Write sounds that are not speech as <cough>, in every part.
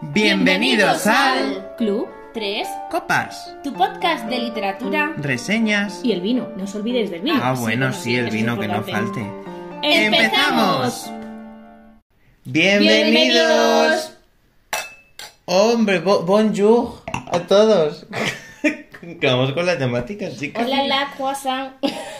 Bienvenidos al Club 3, Copas, tu podcast de literatura reseñas. y el vino. No os olvidéis del vino. Ah, bueno, sí, el vino que no falte. ¡Empezamos! Bienvenidos. Hombre, bo- bonjour a todos. <laughs> Vamos con la temática. Hola, la croissant.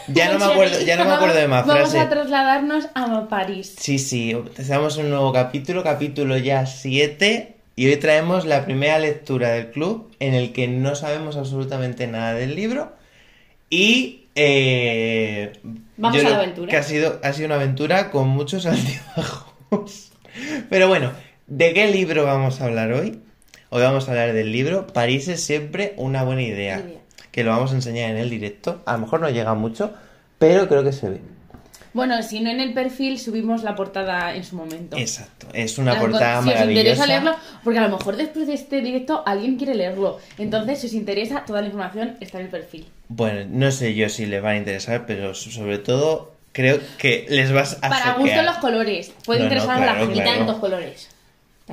Ya no me acuerdo, ya no me acuerdo de más Vamos frase. a trasladarnos a París. Sí, sí, empezamos un nuevo capítulo, capítulo ya 7, y hoy traemos la primera lectura del club en el que no sabemos absolutamente nada del libro y eh, Vamos a la aventura. Que ha sido, ha sido una aventura con muchos <laughs> altibajos. Pero bueno, ¿de qué libro vamos a hablar hoy? Hoy vamos a hablar del libro París es siempre una buena idea, Idea. que lo vamos a enseñar en el directo. A lo mejor no llega mucho, pero creo que se ve. Bueno, si no en el perfil subimos la portada en su momento. Exacto, es una mejor, portada Si os maravillosa. interesa leerlo, porque a lo mejor después de este directo alguien quiere leerlo. Entonces, si os interesa, toda la información está en el perfil. Bueno, no sé yo si les va a interesar, pero sobre todo creo que les vas a Para gusto los colores. Puede No, no, interesar a la gente. Claro. tantos colores.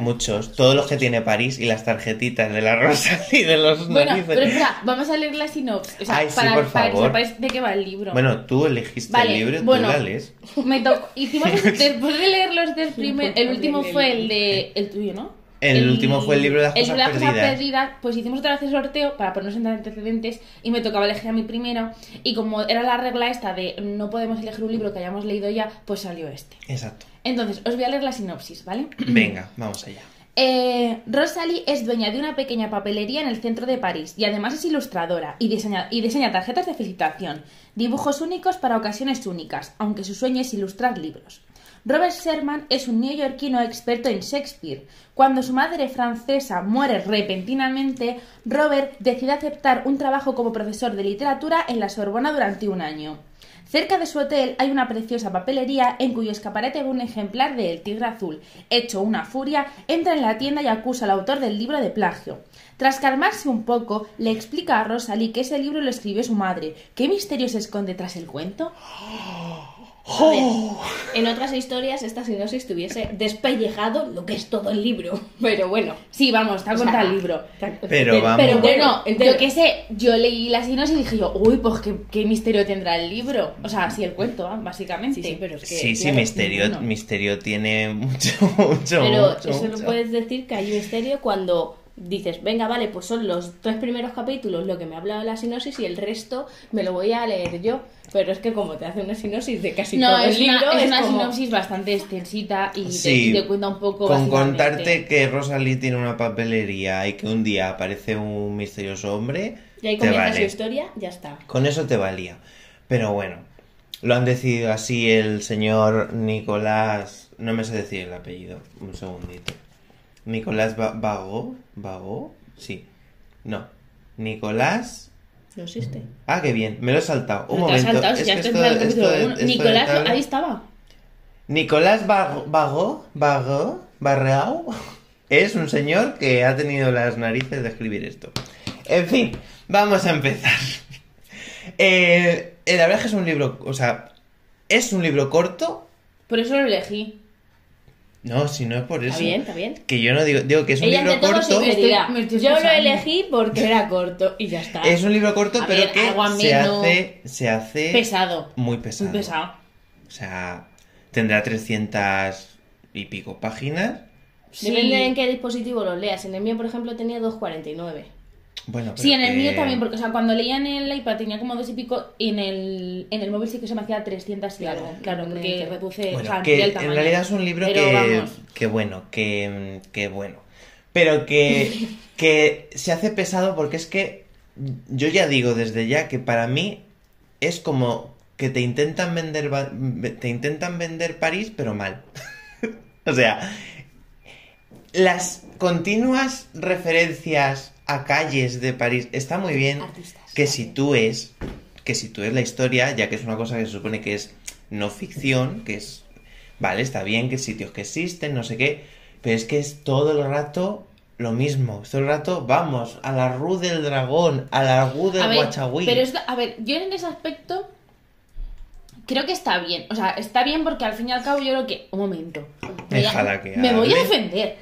Muchos, todos los que tiene París y las tarjetitas de la rosa <laughs> y de los Bueno, narices. pero espera, vamos a leer la sinopsis. O sea, Ay, sí, para, por para que favor. de qué va el libro. Bueno, tú elegiste Vale, el libro, bueno. tú la lees. <laughs> Me tocó. Hicimos <laughs> después de leerlos del primer. El último fue el de. El tuyo, ¿no? El último fue el libro de las el cosas libro de las cosas perdidas. perdidas. Pues hicimos otra vez el sorteo para ponernos en antecedentes y me tocaba elegir a mí primero. Y como era la regla esta de no podemos elegir un libro que hayamos leído ya, pues salió este. Exacto. Entonces, os voy a leer la sinopsis, ¿vale? <clears throat> Venga, vamos allá. Eh, Rosalie es dueña de una pequeña papelería en el centro de París y además es ilustradora y diseña, y diseña tarjetas de felicitación, dibujos únicos para ocasiones únicas, aunque su sueño es ilustrar libros. Robert Sherman es un neoyorquino experto en Shakespeare. Cuando su madre francesa muere repentinamente, Robert decide aceptar un trabajo como profesor de literatura en la Sorbona durante un año. Cerca de su hotel hay una preciosa papelería en cuyo escaparate ve un ejemplar de El Tigre Azul. Hecho una furia, entra en la tienda y acusa al autor del libro de plagio. Tras calmarse un poco, le explica a Rosalie que ese libro lo escribió su madre. ¿Qué misterio se esconde tras el cuento? <gasps> <gasps> A ver, en otras historias esta sinopsis tuviese despellejado lo que es todo el libro. Pero bueno. Sí, vamos, está contado el libro. Pero vamos. Pero bueno, qué sé, yo leí la sinopsis y dije yo, uy, pues qué, qué misterio tendrá el libro. O sea, sí, el cuento, ah, básicamente. Sí, sí, pero es que. sí, sí, Misterio. Misterio tiene mucho, <laughs> mucho, Pero mucho, eso no mucho. puedes decir que hay misterio cuando dices, venga, vale, pues son los tres primeros capítulos lo que me ha hablado la sinopsis y el resto me lo voy a leer yo. Pero es que como te hace una sinopsis de casi No, todo es el libro, una, es es una como- sinopsis bastante extensita y te, Sí, y te cuenta un poco. Con contarte que Rosalie tiene una papelería y que un día aparece un misterioso hombre, Y ahí comienza vale. su historia, ya está. Con eso te valía. Pero bueno, lo han decidido así el señor Nicolás. No me sé decir el apellido. Un segundito. Nicolás Ba- Vago. ¿Vago? Sí. No. Nicolás. No existe. Ah, qué bien. Me lo he saltado. Un momento. saltado, si es que esto- esto esto de Nicolás, tabla- ahí estaba. Nicolás Vago, Vago, Vago, Barreau, es un señor que ha tenido las narices de escribir esto. En fin, vamos a empezar. <laughs> Eh, eh, la verdad es que es un libro, o sea, es un libro corto. Por eso lo elegí. No, si no es por eso. Está bien, está bien. Que yo no digo, digo que es un Ella libro corto. estoy yo lo elegí porque era corto y ya está. Es un libro corto, A pero ver, que se hace, se hace Pesado. muy pesado. Muy pesado. O sea, tendrá 300 y pico páginas. Sí. Depende en qué dispositivo lo leas. En el mío, por ejemplo, tenía 2.49. Bueno, pero Sí, en el que- mío también, porque o sea, cuando leía en el iPad tenía como dos y pico, y en el, en el móvil sí que se me hacía 300 y Claro, algo. Claro, porque reduce, Bueno, o sea, que el en tamaño. realidad es un libro Pero que, vamos, que bueno, que, que bueno. Pero que, <laughs> que se hace pesado porque es que yo ya digo desde ya que para mí es como que te intentan vender te intentan vender París pero mal. <laughs> o sea, las continuas referencias a calles de París está muy bien Artistas. que si tú es que si tú es la historia, ya que es una cosa que se supone que es no ficción, que es vale, está bien que sitios que existen, no sé qué, pero es que es todo el rato lo mismo, todo el rato vamos a la Rue del Dragón, a la Rue del ver, Guachagüí. pero es a ver, yo en ese aspecto creo que está bien. O sea, está bien porque al fin y al cabo yo creo que. Un momento. Me Déjala que Me voy a defender.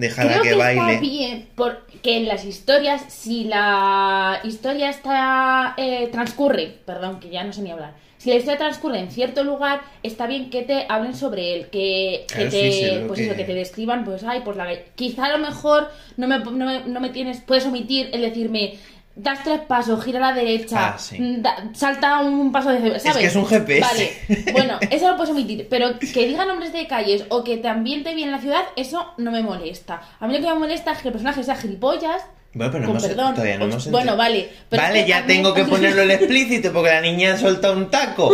Déjala Creo que, que baile. está bien, porque en las historias, si la historia está eh, transcurre, perdón, que ya no sé ni hablar, si la historia transcurre en cierto lugar, está bien que te hablen sobre él, que, que Claro, te, sí, sí, lo pues que- eso, que te describan, pues, ay, pues la quizá a lo mejor no me, no me, no me tienes, puedes omitir el decirme, das tres pasos, gira a la derecha, Ah, sí. mm, da- salta un paso de ¿sabes? que es un GPS. Vale, <laughs> bueno, eso lo puedes omitir, pero que diga nombres de calles o que te ambiente bien la ciudad, eso no me molesta. A mí lo que me molesta es que el personaje sea gilipollas. Bueno, pero no hemos- perdón. todavía no hemos Bueno, vale. pero vale, es que ya tengo que <laughs> ponerlo en explícito porque la niña ha soltado un taco.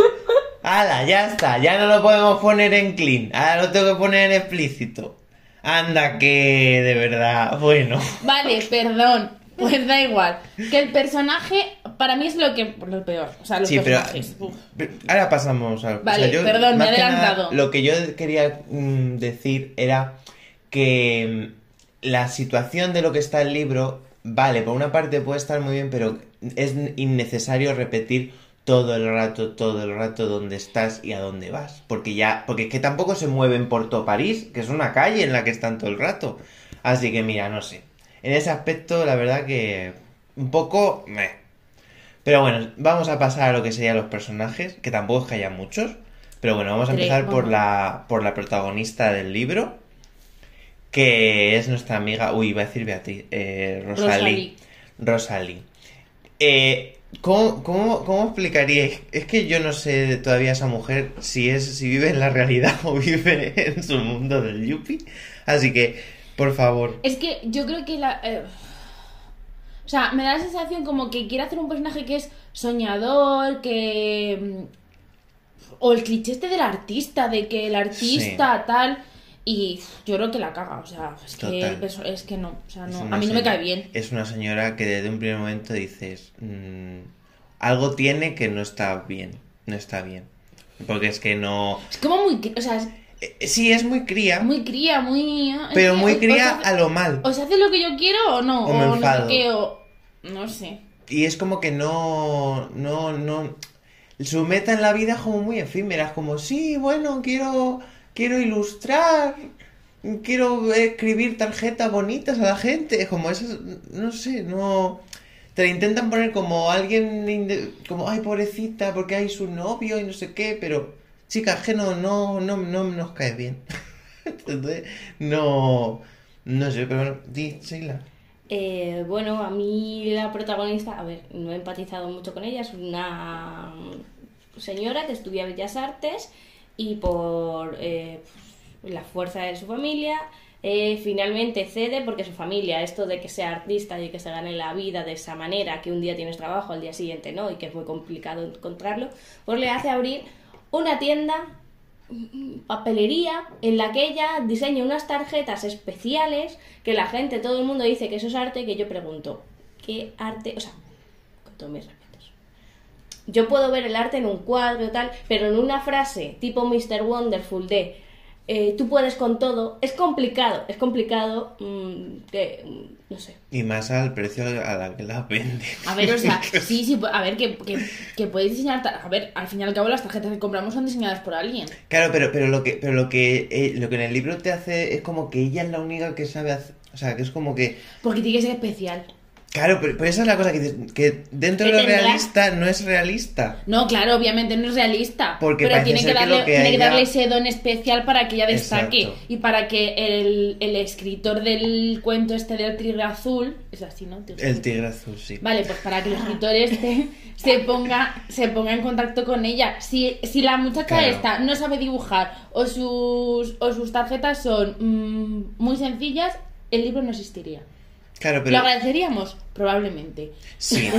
¡Hala, ya está! Ya no lo podemos poner en clean. Ahora lo tengo que poner en explícito. Anda, que de verdad. Bueno. Vale, perdón. Pues da igual. Que el personaje, para mí es lo que lo peor. O sea, los Sí, pero personajes. Uf. ahora pasamos a... Vale, perdón, me he nada, adelantado. lo que yo quería mm, decir era que mm, la situación de lo que está el libro, vale, por una parte puede estar muy bien, pero es innecesario repetir todo el rato, todo el rato dónde estás y a dónde vas. Porque ya, porque es que tampoco se mueven por todo París, que es una calle en la que están todo el rato. Así que mira, no sé. En ese aspecto, la verdad que un poco... meh. Pero bueno, vamos a pasar a lo que serían los personajes, que tampoco es que haya muchos. Pero bueno, vamos a Tres, empezar por la, por la protagonista del libro, que es nuestra amiga, uy, iba a decir Beatriz, eh, Rosalí. Rosalí. Eh, ¿cómo, cómo, cómo explicaríais? Es que yo no sé todavía esa mujer si es si vive en la realidad <laughs> o vive en su mundo del yuppie. Así que, por favor. Es que yo creo que la. eh, o sea, me da la sensación como que quiere hacer un personaje que es soñador, que. mm, O el cliché este del artista, de que el artista tal. Y yo creo que la caga, o sea, es que, Total. es que no, o sea, no, a mí no me cae bien. Es una señora que desde un primer momento dices, "Mm, algo tiene que no está bien, no está bien. Porque es que no... Es como muy, o sea, Sí, es muy cría, muy cría, muy... pero muy cría o a lo mal. O se hace lo que yo quiero o no, O o, me no sé enfado. qué, o... No sé. Y es como que no, no, no... Su meta en la vida es como muy efímera, es como, sí, bueno, quiero, quiero ilustrar, quiero escribir tarjetas bonitas a la gente, es como eso, no sé, no... Te la intentan poner como alguien, como, ay, pobrecita, porque hay su novio y no sé qué, pero, chica, es que no, no, no, no nos cae bien. <laughs> Entonces, no, no sé, pero bueno, di, Sheila. Eh, bueno, a mí la protagonista, a ver, no he empatizado mucho con ella, es una señora que estudia Bellas Artes y por eh, pues, la fuerza de su familia eh, finalmente cede porque su familia, esto de que sea artista y que se gane la vida de esa manera, que un día tienes trabajo, al día siguiente no, y que es muy complicado encontrarlo, pues le hace abrir una tienda papelería en la que ella diseña unas tarjetas especiales que la gente, todo el mundo dice que eso es arte, que yo pregunto, ¿qué arte? O sea, con todos mis respetos. Yo puedo ver el arte en un cuadro tal, pero en una frase tipo Mr. Wonderful de eh, tú puedes con todo, es complicado, es complicado mm, que, mm, no sé. Y más al precio a la que la vende. A ver, o sea, <laughs> sí, sí, a ver, que, que, que podéis diseñar... A ver, al fin y al cabo las tarjetas que compramos son diseñadas por alguien. Claro, pero, pero lo que, pero lo que, eh, lo que en el libro te hace es como que ella es la única que sabe hacer. O sea, que es como que. Porque tiene que ser especial. Claro, pero, pero esa es la cosa que dices, que dentro de lo tendrá- realista no es realista. No, claro, obviamente no es realista. Porque pero tiene que, darle, que tiene que ella- darle ese don especial para que ella destaque. Exacto. Y para que el, el escritor del cuento este del tigre azul. Es así, ¿no? Tigre El tigre azul, sí. Vale, pues para que el escritor este <laughs> se ponga, se ponga en contacto con ella. Si, si la muchacha Claro. esta no sabe dibujar o sus, o sus tarjetas son mm, muy sencillas, el libro no existiría. Claro, ¿Lo pero. agradeceríamos? Probablemente. Sí.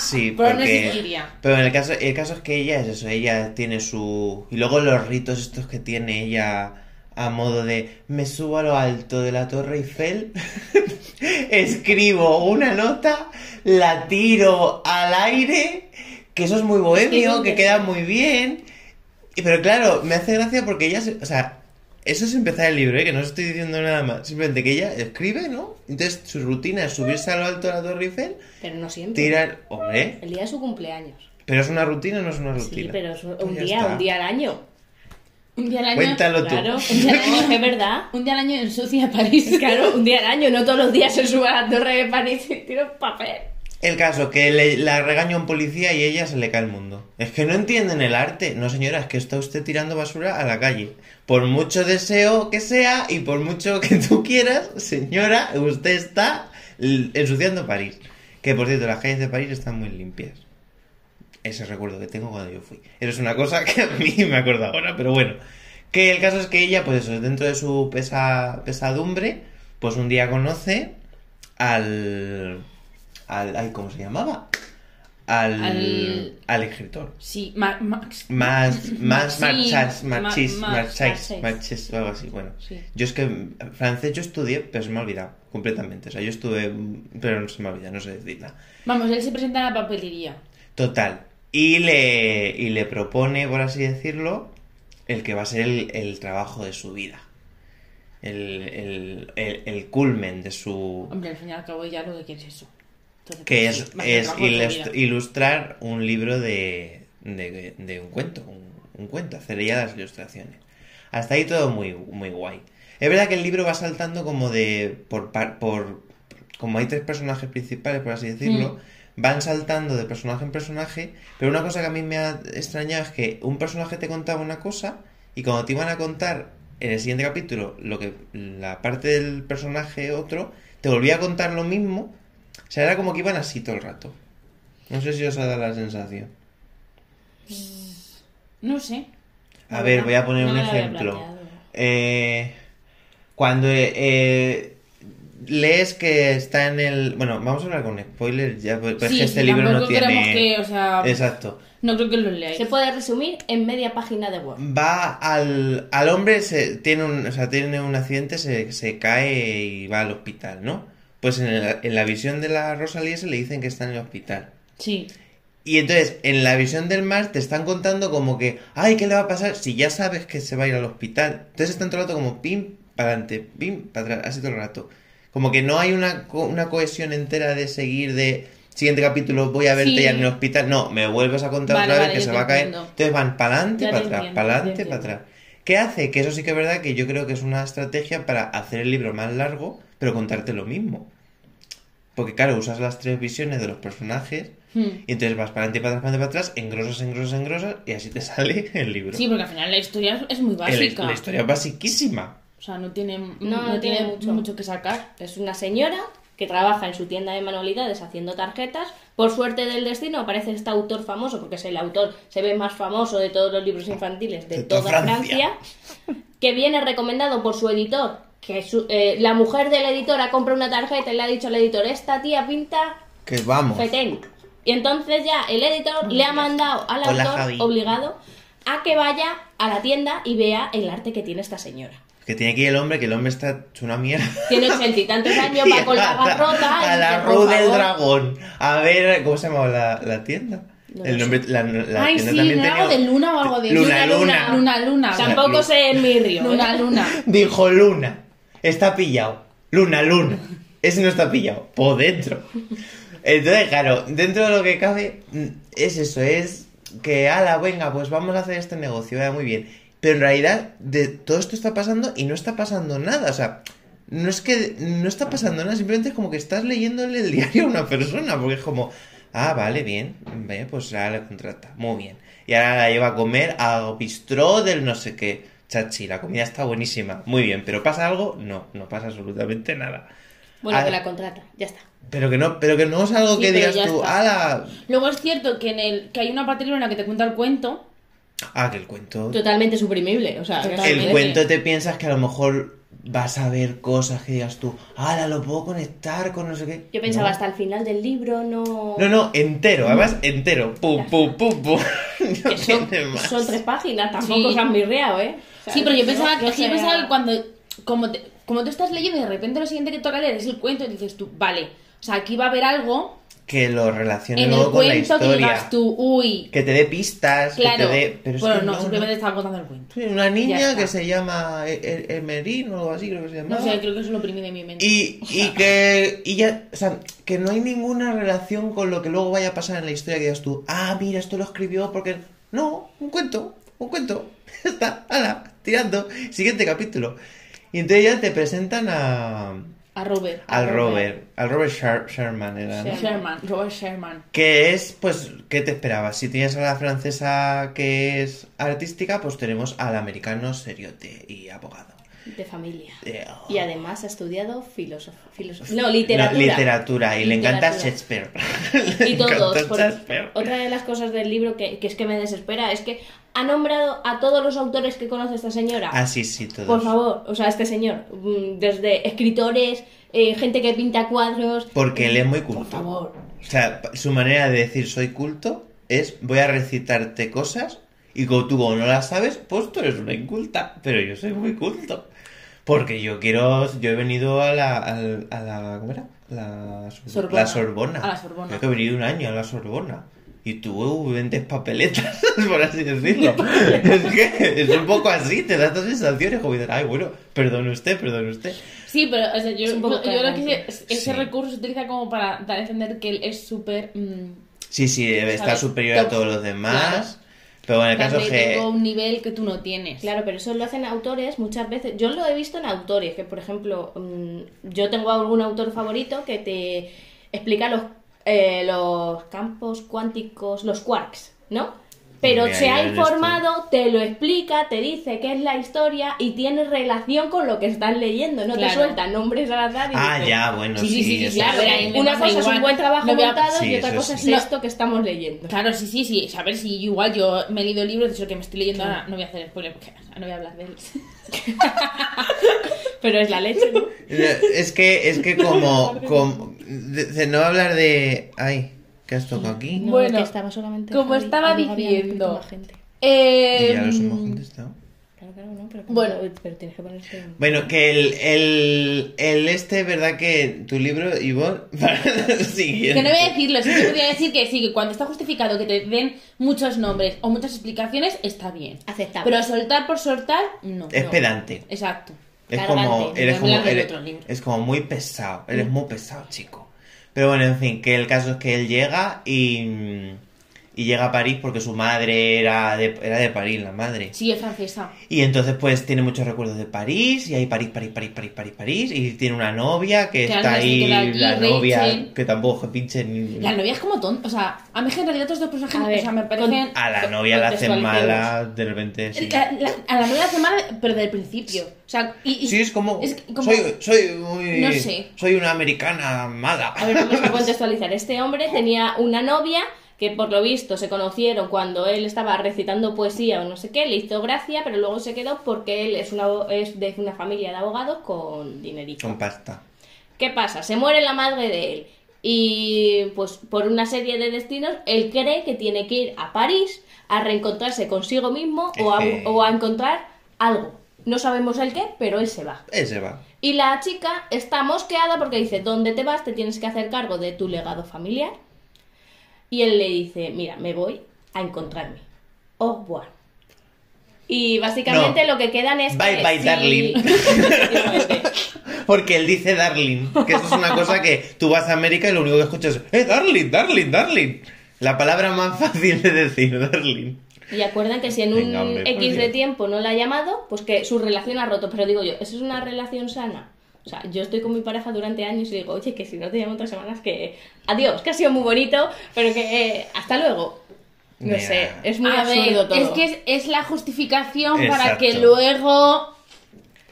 Sí, <laughs> Pero no <laughs> existiría. Pero en el caso, el caso es que ella es eso, ella tiene su. Y luego los ritos estos que tiene ella a modo de me subo a lo alto de la Torre Eiffel, <laughs> escribo una nota, la tiro al aire, que eso es muy bohemio, que queda muy bien. Y, pero claro, me hace gracia porque ella, se- o sea, eso es empezar el libro, ¿eh? que no os estoy diciendo nada más, simplemente que ella escribe, ¿no? Entonces su rutina es subirse a lo alto de la Torre Eiffel, Pero no siempre. tirar, hombre, El día de su cumpleaños. pero es una rutina o no es una rutina. Sí, pero es un Pues un día, está. un día al año. Un día al año. Cuéntalo tú. Claro, es que es verdad. Un día al año <laughs> ensucia París. Claro, un día al año, no todos los días se sube a la torre de París y tira un papel. El caso, que le, la regaña un policía y ella se le cae el mundo. Es que no entienden el arte. No, señora, es que está usted tirando basura a la calle. Por mucho deseo que sea y por mucho que tú quieras, señora, usted está ensuciando París. Que por cierto, las calles de París están muy limpias. Ese recuerdo que tengo cuando yo fui. Eso es una cosa que a mí me acuerdo ahora, pero bueno. Que el caso es que ella, pues eso, dentro de su pesa, pesadumbre, pues un día conoce al... al ay, ¿Cómo se llamaba? Al... Al- al escritor. Sí, Ma- Max. Más, más marchas, Ma- marchis, Ma- marchais, o algo así, bueno. Sí. Yo es que francés yo estudié, pero se me ha olvidado completamente. O sea, yo estuve, pero no se me ha olvidado, no sé decir nada. Vamos, él se presenta en la papelería. Total. Y le, y le propone, por así decirlo, el que va a ser el, el trabajo de su vida. El, el, el, el culmen de su... Hombre, al fin y al cabo ya lo que quiere es eso. Entonces, que es, es ilust- ilustrar un libro de, de, de un cuento, un, un cuento, hacer ella las ilustraciones. Hasta ahí todo muy, muy guay. Es verdad que el libro va saltando como de, por, par- por, como hay tres personajes principales, por así decirlo, van saltando de personaje en personaje, pero una cosa que a mí me ha extrañado es que un personaje te contaba una cosa y cuando te iban a contar en el siguiente capítulo lo que la parte del personaje otro, te volvía a contar lo mismo o sea, era como que iban así todo el rato. No sé si os ha dado la sensación. No sé. A ver, voy a poner no un ejemplo. Eh, cuando eh, eh, lees que está en el... Bueno, vamos a hablar con spoilers ya, pues es Sí, que este sí, libro no tiene... que, o sea, Exacto. no creo que lo leáis. Se puede resumir en media página de Word. Va al, al hombre, se, tiene, un, o sea, tiene un accidente, se, se cae y va al hospital, ¿no? Pues en, la visión de la Rosalía se le dicen que está en el hospital. Sí. Y entonces, en la visión del mar te están contando como que, ay, ¿qué le va a pasar? Si ya sabes que se va a ir al hospital. Entonces están todo el rato como pim, para adelante, pim, para atrás, así todo el rato. Como que no hay una, co- una cohesión entera de seguir de, siguiente capítulo voy a verte Sí. ya en el hospital. No, me vuelves a contar Vale, otra vez que se va a caer. entiendo. Entonces van para adelante, para atrás, para adelante, te para atrás. ¿Qué hace? Que eso sí que es verdad que yo creo que es una estrategia para hacer el libro más largo, pero contarte lo mismo. Porque claro, usas las tres visiones de los personajes Hmm. y entonces vas para adelante, para atrás, para adelante, para atrás, engrosas, engrosas, engrosas y así te <laughs> sale el libro. Sí, porque al final la historia es muy El- básica. la historia es basiquísima. O sea, no tiene, no, no tiene tiene mucho. mucho. que sacar. Es una señora que trabaja en su tienda de manualidades haciendo tarjetas. Por suerte del destino aparece este autor famoso, porque es el autor, se ve más famoso de todos los libros infantiles de, De toda toda Francia. Francia, que viene recomendado por su editor. Que su- eh, la mujer del editor ha comprado una tarjeta y le ha dicho al editor, esta tía pinta Que vamos. fetén. Y entonces ya el editor le ha mandado al Hola, autor Javi. obligado a que vaya a la tienda y vea el arte que tiene esta señora. Que tiene que ir el hombre, que el hombre está hecho una mierda. Tiene ochenta y tantos <laughs> años, va con la garrota. A la dice, por Ru del dragón. A ver, ¿cómo se llama la, la tienda? No el nombre, la, la Ay, tienda sí, también ¿no era tenía- de luna o algo de Luna, luna. Luna, luna. sea, Tampoco Lu- sé en mi río. Luna, ¿eh? luna. Dijo Luna. Está pillado. Luna, Luna. Ese no está pillado. Por dentro. Entonces, claro, dentro de lo que cabe, mm, es eso, es que, ala, venga, pues vamos a hacer este negocio, vaya muy bien. Pero en realidad, de, todo esto está pasando y no está pasando nada. O sea, no es que no está pasando nada, simplemente es como que estás leyéndole el diario a una persona, porque es como, ah, vale, bien, pues ahora la contrata, muy bien. Y ahora la lleva a comer a bistró del no sé qué. Chachi, la comida está buenísima, muy bien, pero ¿pasa algo? No, no pasa absolutamente nada. Bueno, Ah, que la contrata, ya está. Pero que no, pero que no es algo Sí, que digas tú, ala. Luego es cierto que en el que hay una parte en la que te cuenta el cuento. Ah, que el cuento. Totalmente suprimible, o sea, que- Totalmente. El cuento te piensas que a lo mejor vas a ver cosas que digas tú, ala, lo puedo conectar con no sé qué. Yo pensaba No. hasta el final del libro, no... No, no, entero, además entero. Pum, pum, pum, pum. <laughs> No son, más. son tres páginas, tampoco Sí. se han mirreado, ¿eh? Sí, pero yo pensaba, no que yo pensaba que cuando. Como, te- como tú estás leyendo y de repente lo siguiente que toca leer es el cuento y dices tú, vale. O sea, aquí va a haber algo Que lo relacione luego con la que historia. digas tú, uy. Que te dé pistas, Claro. que te dé. Pero es bueno, que no, no, simplemente no. estaba contando el cuento. Sí, Una niña que se llama E- E- Emerín o algo así, creo que se llama. No sé, creo que eso lo oprimí de mi mente. Y, y <laughs> que y ya, o sea, que no hay ninguna relación con lo que luego vaya a pasar en la historia que digas tú, ah, mira, esto lo escribió porque... No, un cuento, un cuento. <laughs> Está, ala, tirando. Siguiente capítulo. Y entonces ya te presentan a... A Robert. Al Robert. Robert, al Robert Sher- Sherman era, ¿no? Sher- Sherman. Robert Sherman. Que es, pues, ¿qué te esperabas? Si tienes a la francesa que es artística, pues tenemos al americano seriote y abogado. De familia. Eh, Y además ha estudiado filosofía. no, literatura. No, literatura, y le encanta Literatura. Shakespeare. Y <laughs> Le todos. Otra de las cosas del libro que, que es que me desespera es que ha nombrado a todos los autores que conoce esta señora. Ah, sí, sí, todos. Por favor, o sea, este señor, mm, desde escritores, eh, gente que pinta cuadros. Porque él es muy culto. Por favor. O sea, su manera de decir soy culto es voy a recitarte cosas y como tú como no las sabes, pues tú eres una inculta. Pero yo soy muy culto. Porque yo quiero, yo he venido a la, al- a la, ¿cómo era? La, Sor- Sorbona. la Sorbona. A la Sorbona. Yo que he venido un año a la Sorbona. Y tú vendes papeletas, <laughs> por así decirlo. <laughs> es que es un poco así, te da estas sensaciones como ay, bueno, perdone usted, perdone usted. Sí, pero o sea, yo, Es un poco yo, lo que cargante. sé, es- ese Sí. recurso se utiliza como para dar a entender que él es súper... mm, Sí, sí, debe estar ¿Sabes? superior a Top. todos los demás. Claro. Pero bueno, el caso que... tengo un nivel que tú no tienes. Claro, pero eso lo hacen autores muchas veces. Yo lo he visto en autores, que por ejemplo, mm, yo tengo algún autor favorito que te explica los, eh, los campos cuánticos, los quarks, ¿no? Pero Mira, se ha informado, te lo explica, te dice qué es la historia y tiene relación con lo que estás leyendo. No te Claro. suelta nombres al azar y Ah, dices, ya, bueno, Sí, sí. sí, sí, sí, eso claro, pero Una cosa es un buen trabajo No montado Sí, y otra eso cosa sí. es esto que estamos leyendo. Claro, sí, sí, sí. A ver si igual yo me he leído el libro, de hecho que me estoy leyendo ahora, no voy a hacer spoiler porque no voy a hablar de él. <laughs> Pero es la leche, ¿no? Es que, es que como... como de- de- no hablar de... Ay, ¿qué has tocado aquí? No, Bueno, estaba solamente como Javi, estaba diciendo, gente. Eh, Y ya los hemos contestado. Claro, claro, no, pero, Bueno. pero tienes que ponerte... Bueno, que el, el, el este, ¿verdad? Que tu libro, Ivonne, <laughs> para el siguiente. Que no voy a decirlo, sí que podría decir que sí, que cuando está justificado que te den muchos nombres o muchas explicaciones, está bien. Aceptable. Pero soltar por soltar, no. Es no. pedante. Exacto. Es Cargante. como, Voy a eres como, eres- otro libro. es como muy pesado, eres muy pesado, chico. Pero bueno, en fin, que el caso es que él llega y, y llega a París porque su madre era de, era de París, la madre. Sí, es francesa. Y entonces pues tiene muchos recuerdos de París y hay París, París, París, París, París, París y tiene una novia que Que está ahí, allí, la novia que tampoco pinche ni... La novia es como tonta. O sea, a mí en realidad todos los personajes A ver, o sea, me parecen. A la novia la hacen Contextualicemos. mala de repente, sí. La- la- a la novia la hace mal, pero del principio. O sea, y, y- Sí, es como, es como- soy, soy muy... No sé. Soy una americana mala. A ver, vamos a contextualizar. Este hombre tenía una novia que por lo visto se conocieron cuando él estaba recitando poesía o no sé qué, le hizo gracia, pero luego se quedó porque él es, una, es de una familia de abogados con dinerito. Con pasta. ¿Qué pasa? Se muere la madre de él y pues por una serie de destinos él cree que tiene que ir a París a reencontrarse consigo mismo o a, o a encontrar algo. No sabemos el qué, pero él se va. Ese va. Y la chica está mosqueada porque dice, ¿dónde te vas? Te tienes que hacer cargo de tu legado familiar. Y él le dice, mira, me voy a encontrarme. Au revoir. Y básicamente No. lo que quedan es... Bye, que bye, darling. <laughs> Porque él dice darling, que eso es una cosa que tú vas a América y lo único que escuchas es, ¡eh, darling, darling, darling! La palabra más fácil de decir, darling. y acuerdan que si en un Venga, hombre, por X de Dios. tiempo no la ha llamado, pues que su relación ha roto. Pero digo yo, ¿eso es una relación sana? O sea, yo estoy con mi pareja durante años y digo, oye, que si no te llamo otras semanas, que adiós, que ha sido muy bonito, pero que eh, hasta luego. No Mira. sé, es muy a absurdo ver, todo. es que es, es la justificación para que luego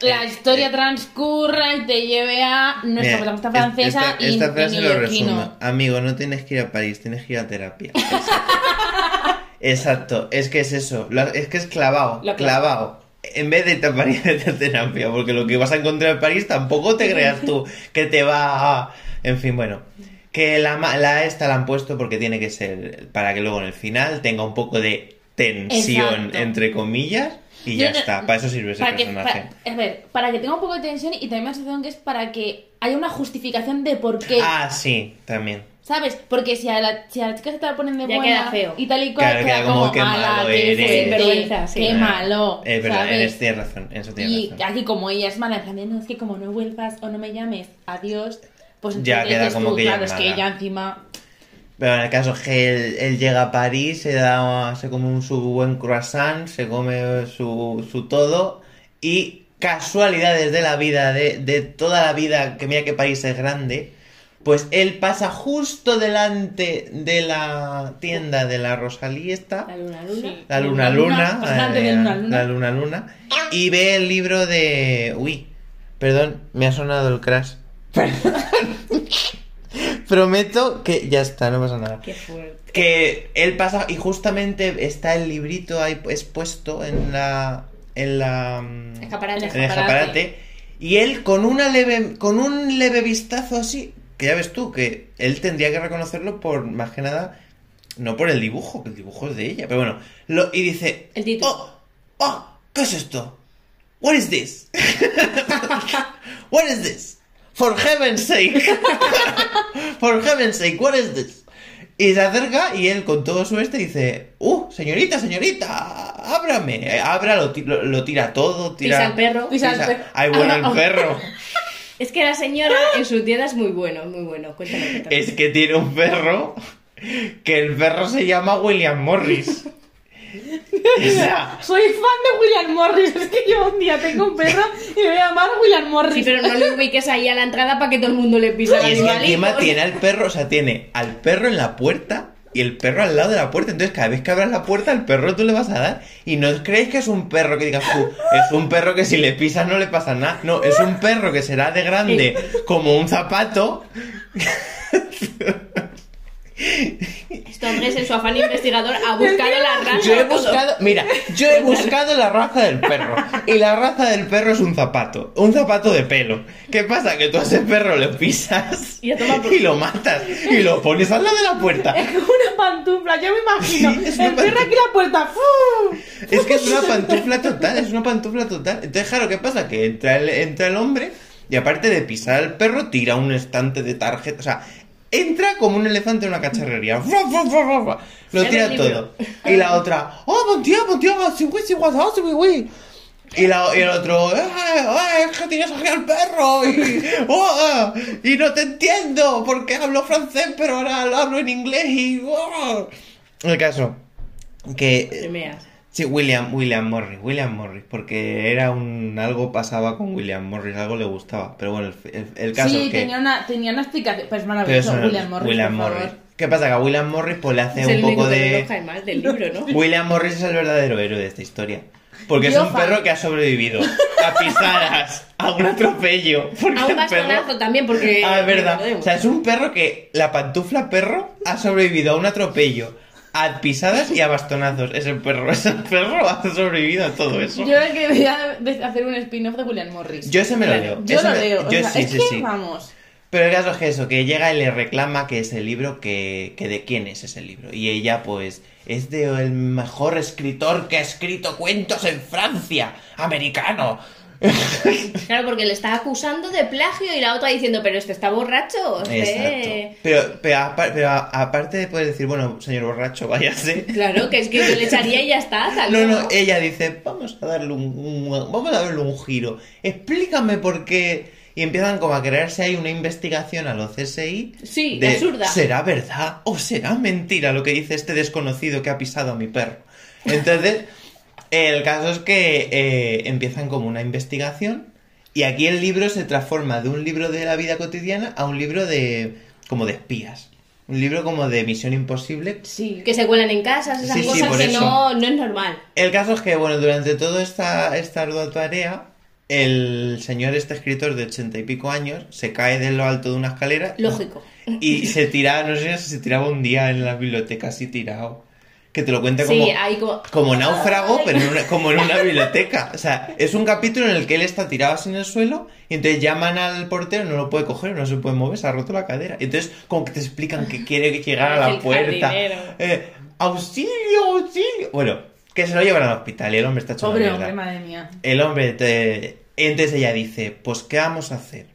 la Eh, historia eh. transcurra y te lleve a nuestra protagonista es- francesa esta, y, esta y frase lo resume. Amigo, no tienes que ir a París, tienes que ir a terapia. Exacto. <laughs> Exacto, es que es eso. Es que es clavado, clavado. En vez de irte a París, <laughs> a terapia, porque lo que vas a encontrar en París tampoco te creas tú que te va a... En fin, bueno. Que la, la esta la han puesto porque tiene que ser para que luego en el final tenga un poco de tensión, Exacto. entre comillas, y ya no- está. Para eso sirve ese para que, personaje. para- a ver, para que tenga un poco de tensión y también la sensación que es para que haya una justificación de por qué. Ah, sí, también. ¿Sabes? Porque si a, la, si a la chica se te la ponen de Ya buena queda feo. y tal y cual, Claro, queda, queda como, como, qué mala, malo qué eres. sí. qué malo. Es verdad, eso tienes razón. Eso tienes Y razón. aquí como ella es mala, en plan no, es que como no vuelvas o no me llames, adiós, pues Ya queda como tú, que ella claro, es que ella encima... Pero en el caso que él, él llega a París, se da, se come un, su buen croissant, se come su, su todo y casualidades de la vida, de, de toda la vida, que mira que París es grande, pues él pasa justo delante de la tienda de la Rosalía esta, La luna luna. Sí. la luna eh, luna luna. la luna luna, y ve el libro de... Uy, perdón, me ha sonado el crash. <laughs> Prometo que ya está, no pasa nada. Qué fuerte. Que él pasa y justamente está el librito ahí expuesto en la en la mm, Escaparate. en el escaparate y él con una leve con un leve vistazo así que ya ves tú que él tendría que reconocerlo por más que nada no por el dibujo que el dibujo es de ella pero bueno lo, y dice El título. oh oh qué es esto what is this <laughs> what is this for heaven's sake <laughs> for heaven's sake what is this y se acerca y él con todo su este dice, ¡Uh, señorita, señorita! ¡Ábrame! Abra, lo, lo- lo tira todo, tira... Pisa al perro. Pisa al perro. ¡Ay, bueno, el <laughs> perro! Es que la señora en su tienda es muy bueno, muy bueno. Cuéntame, cuéntame. Es que tiene un perro que el perro se llama William Morris. <laughs> O sea, Soy fan de William Morris. Es que yo un día tengo un perro y me voy a llamar William Morris. Sí, pero no le ubiques ahí a la entrada para que todo el mundo le pise al y es que animalito. encima tiene al perro, o sea, tiene al perro en la puerta y el perro al lado de la puerta. Entonces, cada vez que abras la puerta, el perro tú le vas a dar. Y no creéis que es un perro que digas tú, es un perro que si le pisas no le pasa nada. No, es un perro que será de grande como un zapato. <laughs> Este hombre en su afán investigador ha buscado la raza. Yo he buscado, mira, yo he buscado la raza del perro. Y la raza del perro es un zapato. Un zapato de pelo. ¿Qué pasa? Que tú a ese perro le pisas Y por lo matas. Y lo pones al lado de la puerta. Es como una pantufla, yo me imagino. Sí, es el perro aquí la puerta. ¡fu! Es que es una pantufla total, es una pantufla total. Entonces, claro, ¿qué pasa? Que entra el, entra el hombre y aparte de pisar al perro, tira un estante de tarjetas. O sea, entra como un elefante en una cacharrería. Lo tira todo. Y la otra, oh, guau, sí, güey, güey". Y, la- y el otro, ¡eh, eh, es que tienes aquí al perro! Y, <laughs> "Oh, y no te entiendo, porque hablo francés, pero ahora lo hablo en inglés y... oh". El caso, que Te meas. Sí, William, William Morris, William Morris, porque era un algo pasaba con William Morris, algo le gustaba, pero bueno, el, el- el caso Sí, es que tenía, una, tenía una explicación. Pues maravilloso, William Morris. William por Morris. favor. ¿Qué pasa? Que a William Morris pues le hace Es un el poco de no cae mal del libro, ¿no? <laughs> William Morris es el verdadero héroe de esta historia. Porque es un fan. perro que ha sobrevivido a pisadas, <laughs> a un atropello. A un el perro- bastonazo también, porque... Ah, es verdad. O sea, es un perro que la pantufla perro ha sobrevivido a un atropello, a pisadas y a bastonazos. Ese perro, <laughs> ese perro ha sobrevivido a todo eso. Yo creo que debería hacer un spin-off de William Morris. Yo ese me lo leo. Yo lo me- leo. o Yo sea, sí, es sí, que, sí. vamos. Pero el caso es que eso, que llega y le reclama que es el libro, que, que de quién es ese libro. Y ella, pues, es de el mejor escritor que ha escrito cuentos en Francia, americano. Claro, porque le está acusando de plagio y la otra diciendo, pero este está borracho. Este... Pero, pero, aparte de poder decir, bueno, señor borracho, váyase. Claro, que es que yo le echaría y ya está. <laughs> No, no, ella dice, vamos a darle un, un- vamos a darle un giro. Explícame por qué. Y empiezan como a crearse ahí una investigación a los CSI. Sí, de, absurda. ¿Será verdad o será mentira lo que dice este desconocido que ha pisado a mi perro? Entonces, el caso es que eh, empiezan como una investigación. Y aquí el libro se transforma de un libro de la vida cotidiana a un libro de. como de espías. Un libro como de misión imposible, Sí. Que se cuelan en casas, esas Sí, cosas que eso. no, no es normal. El caso es que, bueno, durante toda esta, esta ardua tarea, el señor, este escritor de ochenta y pico años, se cae de lo alto de una escalera. Lógico. Y se tira, no sé si se tiraba un día en la biblioteca así tirado. Que te lo cuenta Sí, como, hay como... como náufrago, pero en una- como en una <laughs> biblioteca. O sea, es un capítulo en el que él está tirado así en el suelo y entonces llaman al portero, no lo puede coger, no se puede mover, se ha roto la cadera. Entonces, como que te explican que quiere llegar a la <laughs> puerta. Eh, auxilio, auxilio. Bueno, que se lo llevan al hospital y el hombre está hecho Pobre hombre, madre mía. El hombre, te... entonces ella dice, pues ¿qué vamos a hacer?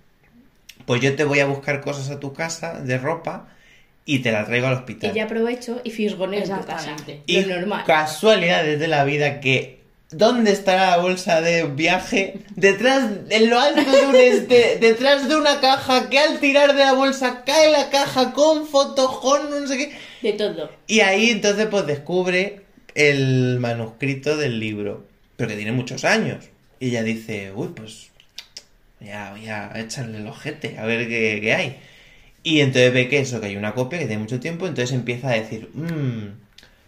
Pues yo te voy a buscar cosas a tu casa de ropa y te la traigo al hospital. Y ya aprovecho y fisgoneo en tu casa. Y Lo normal. casualidades de la vida que ¿Dónde estará la bolsa de viaje? Detrás, en lo alto de un este, <laughs> detrás de una caja que al tirar de la bolsa cae la caja con fotos, con no sé qué. De todo. Y ahí entonces pues descubre el manuscrito del libro, pero que tiene muchos años. Y ella dice, uy, pues ya voy a echarle el ojete, a ver qué, qué hay. Y entonces ve que eso, que hay una copia que tiene mucho tiempo, entonces empieza a decir, mmm,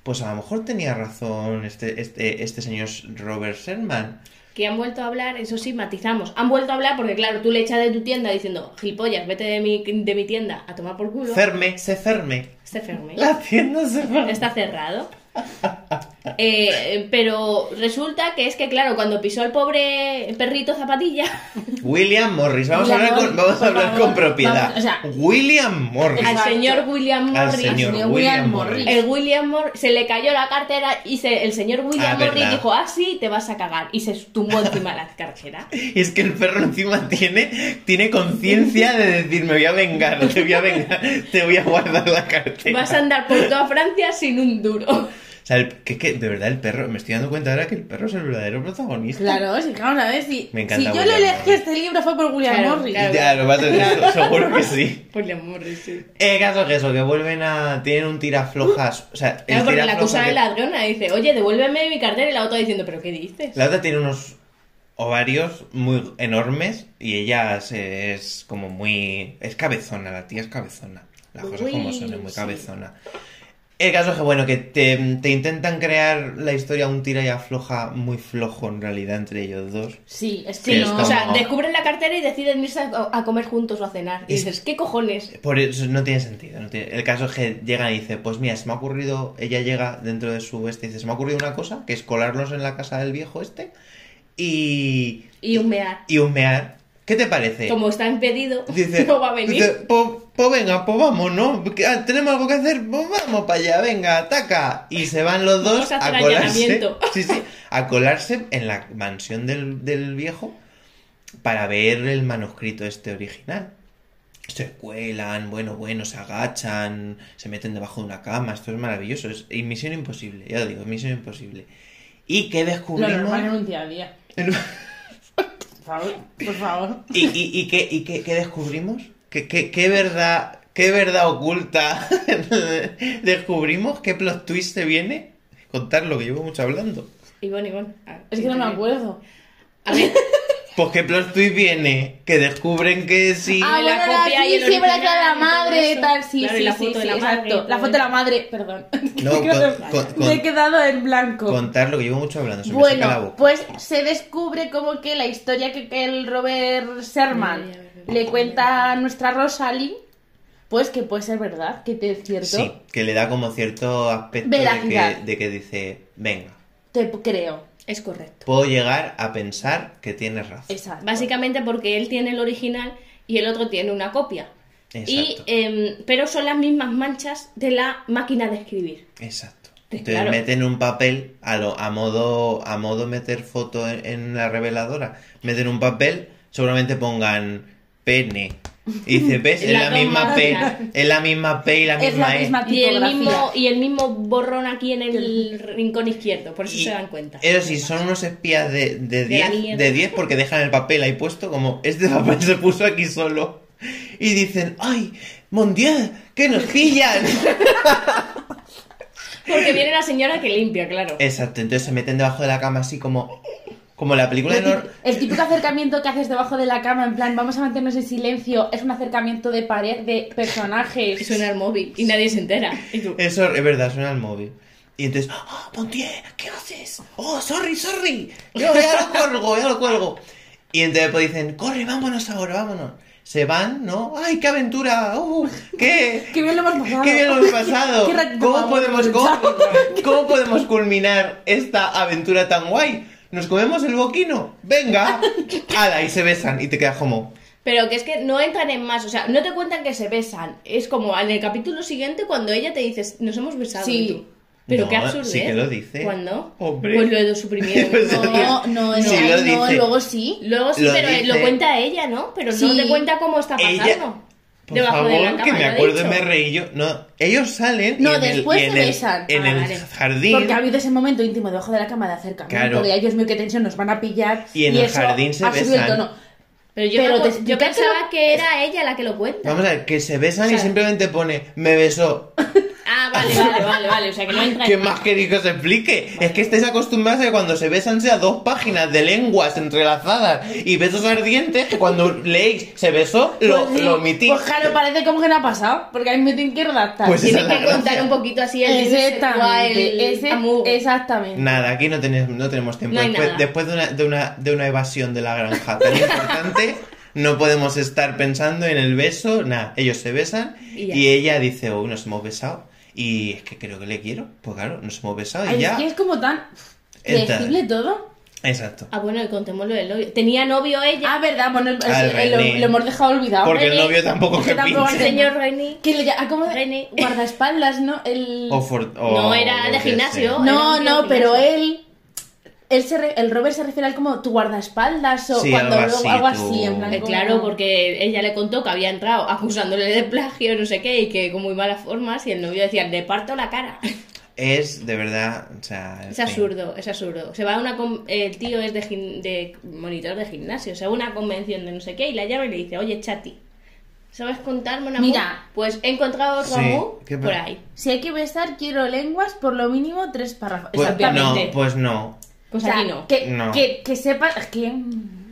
pues a lo mejor tenía razón este, este, este señor Robert Sherman. Que han vuelto a hablar, eso sí, matizamos. Han vuelto a hablar porque, claro, tú le echas de tu tienda diciendo, gilipollas, vete de mi, de mi tienda a tomar por culo. Ferme, se ferme. Este ferme. La tienda se ferme. Está cerrado. <laughs> Eh, pero resulta que es que, claro, cuando pisó el pobre perrito zapatilla, <laughs> William Morris, vamos William a hablar, con, Morris, vamos a hablar favor. con propiedad. Vamos, o sea, William Morris. al señor William Al Morris, señor señor William William Morris. el William Morris, se le cayó la cartera y se- el señor William Ah, Morris verdad. dijo, ah, sí, te vas a cagar. Y se tumbó encima la cartera. Y <laughs> es que el perro encima tiene, tiene conciencia de decir, me voy a vengar, te voy a vengar, te voy a guardar la cartera. Vas a andar por toda Francia sin un duro. O sea, el- que, que de verdad el perro, me estoy dando cuenta ahora que el perro es el verdadero protagonista. Claro, sí, vamos a ver si, Me encanta si yo le elegí este libro fue por William Claro, Morris. claro. Ya, lo va a tener, seguro que sí. William Morris, sí. El caso es que eso, que vuelven a. Tienen un tiraflojas. O sea, el Claro, porque la acusa de que- ladrona dice, oye, devuélveme mi cartera y la otra diciendo, ¿pero qué dices? La otra tiene unos ovarios muy enormes y ella se- es como muy... Es cabezona, la tía es cabezona. Las cosas como son, es muy sí. cabezona. El caso es que, bueno, que te, te intentan crear la historia un tira y afloja muy flojo en realidad entre ellos dos. Sí, es Sí, que es no. como- O sea, descubren la cartera y deciden irse a, a comer juntos o a cenar. Y Es- dices, ¿qué cojones? Por eso no tiene sentido. no tiene- El caso es que llegan y dice, pues mira, se me ha ocurrido, ella llega dentro de su este y dice, se me ha ocurrido una cosa, que es colarnos en la casa del viejo este y, Y humear. y humear. ¿Qué te parece? Como está impedido, <laughs> Dice, no va a venir. dice, pues, pues venga, pues vamos, ¿no? Ah, Tenemos algo que hacer, pues vamos para allá, venga, ataca. Y se van los dos Vamos a hacer a colarse. Sí, sí, a colarse en la mansión del, del viejo para ver el manuscrito este original. Se cuelan, bueno, bueno, se agachan, se meten debajo de una cama, esto es maravilloso, es y misión imposible, ya lo digo, misión imposible. ¿Y qué Lo descubrimos? normal en un día a día. Por favor, por favor. ¿Y, y, y qué, y qué, qué descubrimos? ¿Qué, qué, qué verdad, qué verdad oculta <laughs> descubrimos? ¿Qué plot twist se viene? Contar lo que llevo mucho hablando. Ivonne, Ivonne. Es que no me acuerdo. A ver, <laughs> Pues qué plot twist viene, que descubren que sí. Ah, la bueno, copia la, y el sí, sí, original la y madre, eso. tal, sí, Claro, y sí, la sí, foto de sí, la madre y exacto. La foto de la madre, perdón. No, Me he quedado- con- con- me he quedado en blanco. Contar lo que llevo mucho hablando, se me seca la Bueno, boca. pues se descubre como que la historia que, que el Robert Sherman Ay, ay, ay, le ay, cuenta a nuestra Rosalie, pues que puede ser verdad, que te es cierto. Sí, que le da como cierto aspecto de Veracidad. que, de que dice, venga, Te creo. Es correcto. puedo llegar a pensar que tienes razón. Exacto. Básicamente porque él tiene el original y el otro tiene una copia. Y, Exacto. em, pero son las mismas manchas de la máquina de escribir. Exacto. Entonces claro. meten un papel a, lo, a modo a modo meter foto en, en la reveladora. Meten un papel, seguramente pongan pene. Y dice, ¿ves? <laughs> Es la misma P, es la misma P y la misma la E. Y el, mismo, y el mismo borrón aquí en el <laughs> rincón izquierdo, por eso Y se dan cuenta. Eso sí, son unos espías de, de De la 10 mierda. de 10 porque dejan el papel ahí puesto como este papel se puso aquí solo. Y dicen, ¡ay, mon Dieu, que nos pillan! Porque viene la señora que limpia, claro. Exacto, entonces se meten debajo de la cama así como como la película de Lo Nor El típico acercamiento que haces debajo de la cama, en plan, vamos a mantenernos en silencio, es un acercamiento de pared de personajes. Y suena el móvil y nadie se entera. Y tú, Eso es verdad, suena el móvil. Y entonces, ¡ah, Montier! ¿Qué haces? ¡Oh, sorry, sorry! Yo ya lo cuelgo, ya lo cuelgo. Y entonces pues dicen, corre, vámonos ahora, vámonos. Se van, ¿no? ¡Ay, qué aventura! ¡Uh! ¡Qué, <laughs> ¡Qué bien lo hemos pasado! qué bien lo hemos pasado! <laughs> Qué ratito ¿Cómo podemos, <laughs> cómo, cómo podemos culminar esta aventura tan guay? ¿Nos comemos el boquino? ¡Venga! <laughs> ¡Hala! Y se besan y te quedas como... Pero que es que no entran en más, o sea, no te cuentan que se besan. Es como en el capítulo siguiente cuando ella te dice, nos hemos besado. Sí. y tú, Pero No, qué absurdo. sí que lo dice. ¿Cuándo? Hombre. Pues lo he suprimido. <laughs> Pues No, no, no, Sí, no, lo no, dice. luego sí. Luego sí, Lo pero dice. lo cuenta ella, ¿no? Pero no te cuenta cómo está pasando. Ella- Por Debajo de la favor, cama, que me ¿lo he acuerdo y me reí yo. No, ellos salen y en el- después y en se el, besan. En Ah, el vale. jardín. Porque ha habido ese momento íntimo debajo de la cama de acercamiento. Claro. De, Dios mío, qué tensión, nos van a pillar. Y en el eso jardín se ha subido el besan. tono. Pero yo, Pero me te pensaba lo- que era ella la que lo cuenta. Vamos a ver, que se besan O sea- y simplemente pone, me besó. <laughs> Ah, vale, vale, vale, vale. O sea que no entra ¿Qué en- más queréis que os explique? Es que estáis acostumbrados a que cuando se besan sea dos páginas de lenguas entrelazadas y besos ardientes que cuando leéis se besó, lo, Pues sí, lo omitís. Pues claro, parece como que no ha pasado. Porque ahí me tienen que redactar. Pues Tienes que contar gracia. un poquito así el Exactamente. Ese- exactamente. Nada, aquí no, tenés- no tenemos tiempo. No hay después después de, una, de, una, de una evasión de la granja tan importante, no podemos estar pensando en el beso. Nada, ellos se besan Y y, ella dice, oh, nos hemos besado. Y es que creo que le quiero. Pues claro, nos hemos besado y Ay, ya. es que es como tan flexible todo. Exacto. Ah, bueno, y contémoslo del novio. Tenía novio ella. Ah, verdad, bueno, el- Al el- lo, René. lo hemos dejado olvidado. Porque el René, novio tampoco es que tampoco pinche. hace- señor Rainy. Que le llama, ¿cómo? René. Guardaespaldas, ¿no? El... O for- o No, era de gimnasio. sé. No, no, pero gimnasio. él... él se re- el Robert se refiere a él como tu guardaespaldas o Sí, cuando algo así, algo así, en plan Eh, como- Claro, porque ella le contó que había entrado acusándole de plagio, no sé qué, y que con muy malas formas, y el novio decía, le parto la cara. Es de verdad, o sea... Es fin. absurdo, es absurdo. Se va a una con- el tío es de, de monitor de gimnasio, se va a una convención de no sé qué y la llama y le dice, oye chati, ¿sabes contarme una Mira. Pues he encontrado otro Sí, amor ¿qué por ahí. Si hay que besar, quiero lenguas por lo mínimo tres párrafos. Pues, Exactamente. no, pues no. Pues O sea, aquí no. Que, No. que, que sepa... Es que...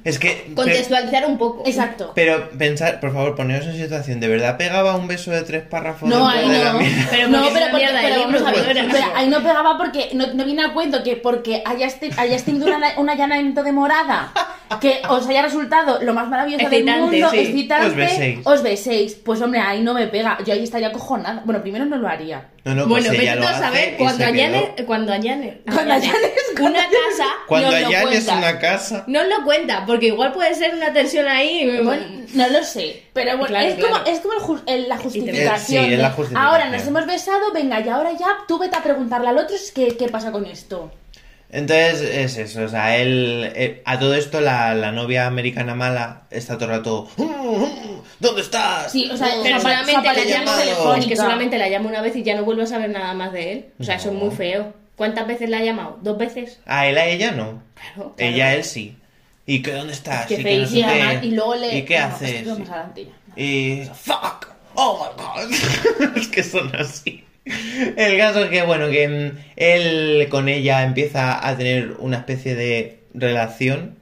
Es que... Contextualizar un poco. Exacto. Pero pensar, por favor, poneros en situación. ¿De verdad pegaba un beso de tres párrafos No, ahí de la no. mierda? Pero no, pero, porque, pero libro, vamos a ver, pero ahí no pegaba porque no, no viene al cuento que porque hayas, te- hayas tenido una- un allanamiento de morada que os haya resultado lo más maravilloso Excitante, del mundo, sí. excitante, Os beséis. os beséis. Pues hombre, ahí no me pega. Yo ahí estaría cojonada. Bueno, primero no lo haría. No, no, bueno, pues tú lo a saber cuando se quedó. allane, cuando allane, Cuando allanes, cuando una casa, Cuando allanes una casa... No os lo cuenta, porque igual puede ser una tensión ahí. Bueno, no lo sé, pero bueno, Claro, es, claro. Como, es como el ju- el- la justificación. Eh, sí, es de, la justificación. Ahora nos hemos besado, venga, y ahora ya tú vete a preguntarle al otro es que, qué pasa con esto. Entonces es eso, o sea, él... eh, a todo esto la, la novia americana mala está todo el rato... ¿Dónde estás? Sí, o sea, Pero solamente la llama telefónica. Es que solamente la llama una vez y ya no vuelve a saber nada más de él. O sea, eso es No. muy feo. ¿Cuántas veces la ha llamado? ¿Dos veces? A él, a ella no. Claro. claro. Ella, a él sí. ¿Y qué, dónde estás? Es que y, que no sé Y, qué. y luego le... ¿Y qué haces? esto es más adelante ya. Y... ¡Fuck! ¡Oh, my God! <laughs> es que son así. El caso es que, bueno, que él con ella empieza a tener una especie de relación.